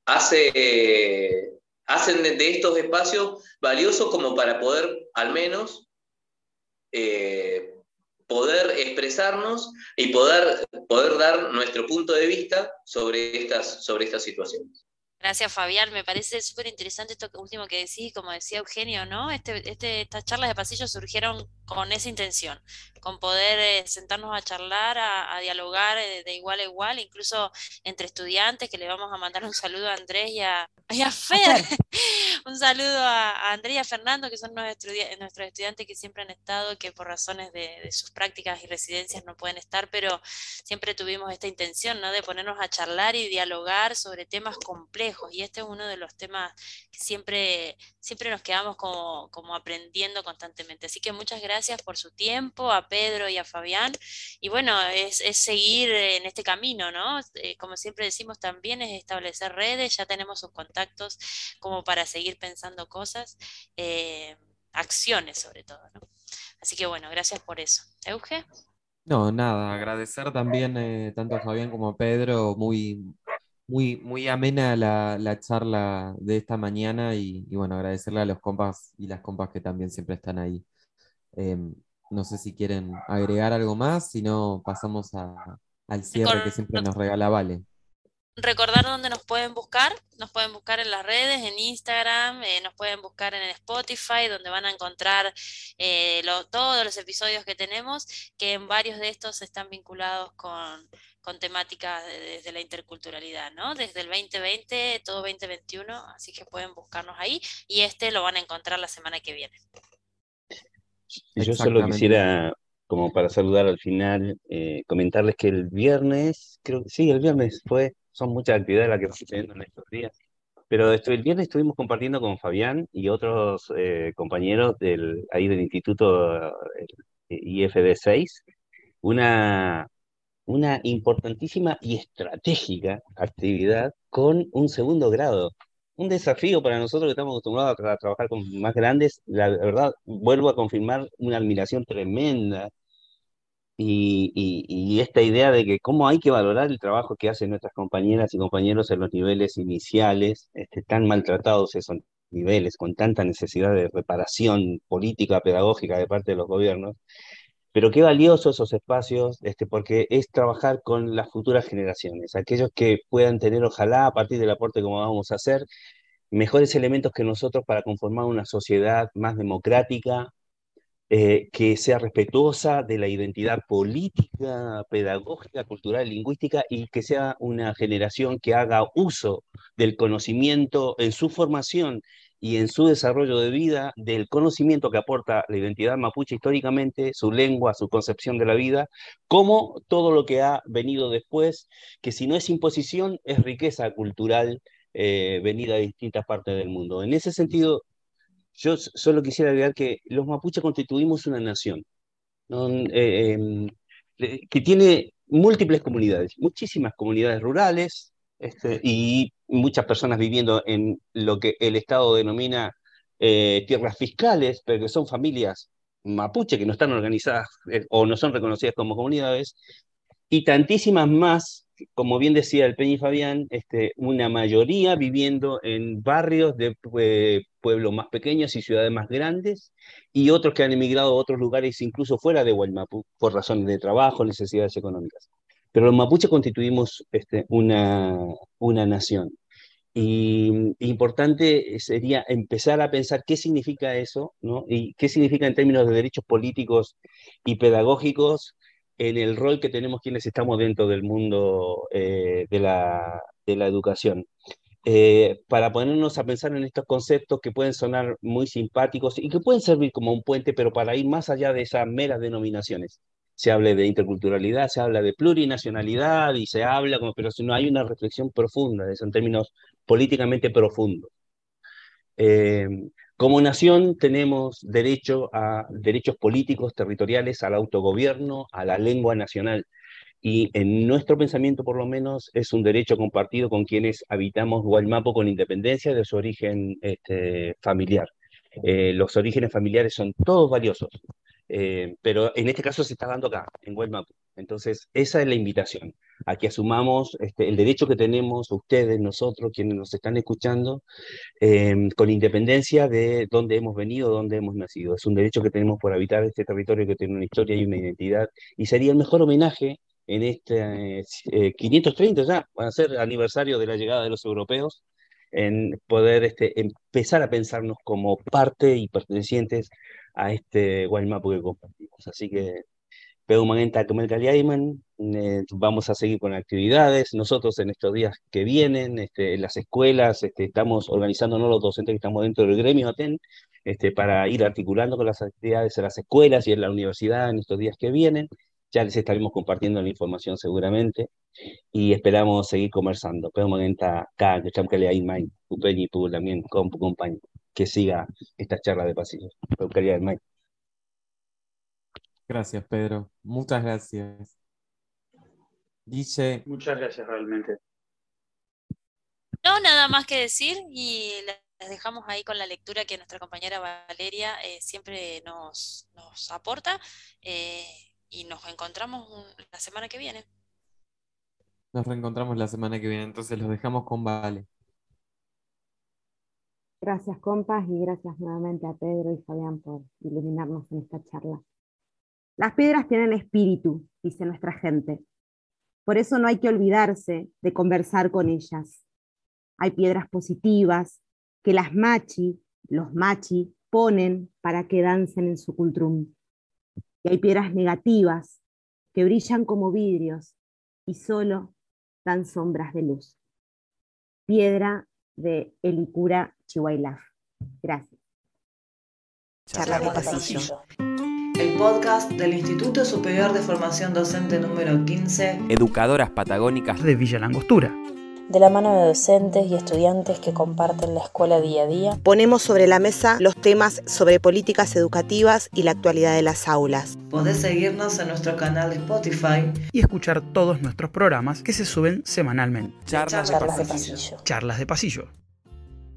hace, hacen de, estos espacios valiosos como para poder al menos eh, poder expresarnos y poder, poder dar nuestro punto de vista sobre estas, sobre estas situaciones. Gracias, Fabián. Me parece súper interesante esto último que decís, como decía Eugenio, ¿no? Este, este, estas charlas de pasillo surgieron con esa intención, con poder eh, sentarnos a charlar, a, dialogar eh, de igual a igual, incluso entre estudiantes, que le vamos a mandar un saludo a Andrés y a, [LAUGHS] Fer. [LAUGHS] un saludo a, Andrés y a Fernando, que son nuestros, estudiantes que siempre han estado, que por razones de, de, sus prácticas y residencias no pueden estar, pero siempre tuvimos esta intención, ¿no? De ponernos a charlar y dialogar sobre temas complejos y este es uno de los temas que siempre, siempre nos quedamos como, como aprendiendo constantemente. Así que muchas gracias por su tiempo, a Pedro y a Fabián. Y bueno, es, seguir en este camino, ¿no? Eh, como siempre decimos también, es establecer redes, ya tenemos sus contactos como para seguir pensando cosas, eh, acciones sobre todo, ¿no? Así que bueno, gracias por eso. Euge. No, nada, agradecer también eh, tanto a Fabián como a Pedro, muy, muy, muy amena la, charla de esta mañana y, bueno, agradecerle a los compas y las compas que también siempre están ahí. Em, no sé si quieren agregar algo más, si no pasamos al cierre que siempre nos regala Vale recordar dónde nos pueden buscar. Nos pueden buscar en las redes, en Instagram, eh, nos pueden buscar en Spotify, donde van a encontrar eh, todos los episodios que tenemos, que en varios de estos están vinculados con, con temáticas desde la interculturalidad, ¿no? Desde el 2020, todo 2021, así que pueden buscarnos ahí y este lo van a encontrar la semana que viene. Yo solo quisiera como para saludar al final, eh, comentarles que el viernes, creo que sí, el viernes fue son muchas actividades las que vamos teniendo en estos días. Pero el viernes estuvimos compartiendo con Fabián y otros eh, compañeros del, ahí del Instituto IFD 6 una, una importantísima y estratégica actividad con un segundo grado. Un desafío para nosotros que estamos acostumbrados a trabajar con más grandes. La verdad, vuelvo a confirmar una admiración tremenda y, esta idea de que cómo hay que valorar el trabajo que hacen nuestras compañeras y compañeros en los niveles iniciales, este, tan maltratados esos niveles, con tanta necesidad de reparación política, pedagógica de parte de los gobiernos, pero qué valiosos esos espacios, este, porque es trabajar con las futuras generaciones, aquellos que puedan tener, ojalá, a partir del aporte como vamos a hacer, mejores elementos que nosotros para conformar una sociedad más democrática, eh, que sea respetuosa de la identidad política, pedagógica, cultural, lingüística y que sea una generación que haga uso del conocimiento en su formación y en su desarrollo de vida, del conocimiento que aporta la identidad mapuche históricamente, su lengua, su concepción de la vida, como todo lo que ha venido después, que si no es imposición, es riqueza cultural eh, venida de distintas partes del mundo. En ese sentido, yo solo quisiera agregar que los mapuches constituimos una nación eh, em, que tiene múltiples comunidades, muchísimas comunidades rurales este, y muchas personas viviendo en lo que el Estado denomina eh, tierras fiscales, pero que son familias mapuche que no están organizadas eh, o no son reconocidas como comunidades, y tantísimas más como bien decía el Peñi Fabián, este, una mayoría viviendo en barrios de pueblos más pequeños y ciudades más grandes, y otros que han emigrado a otros lugares, incluso fuera de Huaymapu, por razones de trabajo, necesidades económicas. Pero los mapuches constituimos este, una, una nación. Y importante sería empezar a pensar qué significa eso, ¿no? Y qué significa en términos de derechos políticos y pedagógicos en el rol que tenemos quienes estamos dentro del mundo eh, de, la, de, la, educación. Eh, para ponernos a pensar en estos conceptos que pueden sonar muy simpáticos y que pueden servir como un puente, pero para ir más allá de esas meras denominaciones. Se habla de interculturalidad, se habla de plurinacionalidad y se habla, como, pero si no hay una reflexión profunda, eso en términos políticamente profundos. Eh, como nación tenemos derecho a derechos políticos, territoriales, al autogobierno, a la lengua nacional. Y en nuestro pensamiento, por lo menos, es un derecho compartido con quienes habitamos Gualmapo con independencia de su origen este, familiar. eh, los orígenes familiares son todos valiosos, eh, pero en este caso se está dando acá, en Mapu. Entonces, esa es la invitación, a que asumamos este, el derecho que tenemos ustedes, nosotros, quienes nos están escuchando, em, con independencia de dónde hemos venido, dónde hemos nacido. Es un derecho que tenemos por habitar este territorio que tiene una historia y una identidad, y sería el mejor homenaje en este 530 eh, ya, va a ser aniversario de la llegada de los europeos, en poder este, empezar a pensarnos como parte y pertenecientes a este Guaymapu que compartimos. Así que Peumangenta eh, vamos a seguir con actividades. Nosotros en estos días que vienen, este, en las escuelas, este, estamos organizándonos los docentes que estamos dentro del gremio ATEN, este, para ir articulando con las actividades en las escuelas y en la universidad en estos días que vienen. Ya les estaremos compartiendo la información seguramente y esperamos seguir conversando. Peumangenta acá, que también con compañía que siga esta charla de pasillos. Gracias, Pedro. Muchas gracias. Dice. Muchas gracias, realmente. No, nada más que decir y les dejamos ahí con la lectura que nuestra compañera Valeria eh, siempre nos, aporta eh, y nos encontramos la semana que viene. Nos reencontramos la semana que viene, entonces los dejamos con Vale. Gracias, compas, y gracias nuevamente a Pedro y Fabián por iluminarnos en esta charla. Las piedras tienen espíritu, dice nuestra gente. Por eso no hay que olvidarse de conversar con ellas. Hay piedras positivas que las machi, los machi, ponen para que dancen en su cultrum. Y hay piedras negativas que brillan como vidrios y solo dan sombras de luz. Piedra de Elicura Chihuahilaf. Gracias. Charla de pasillo. El podcast del Instituto Superior de Formación Docente número 15. Educadoras Patagónicas de Villa Langostura. De la mano de docentes y estudiantes que comparten la escuela día a día, ponemos sobre la mesa los temas sobre políticas educativas y la actualidad de las aulas. Podés seguirnos en nuestro canal de Spotify y escuchar todos nuestros programas que se suben semanalmente. Charlas, de pasillo. Charlas de pasillo.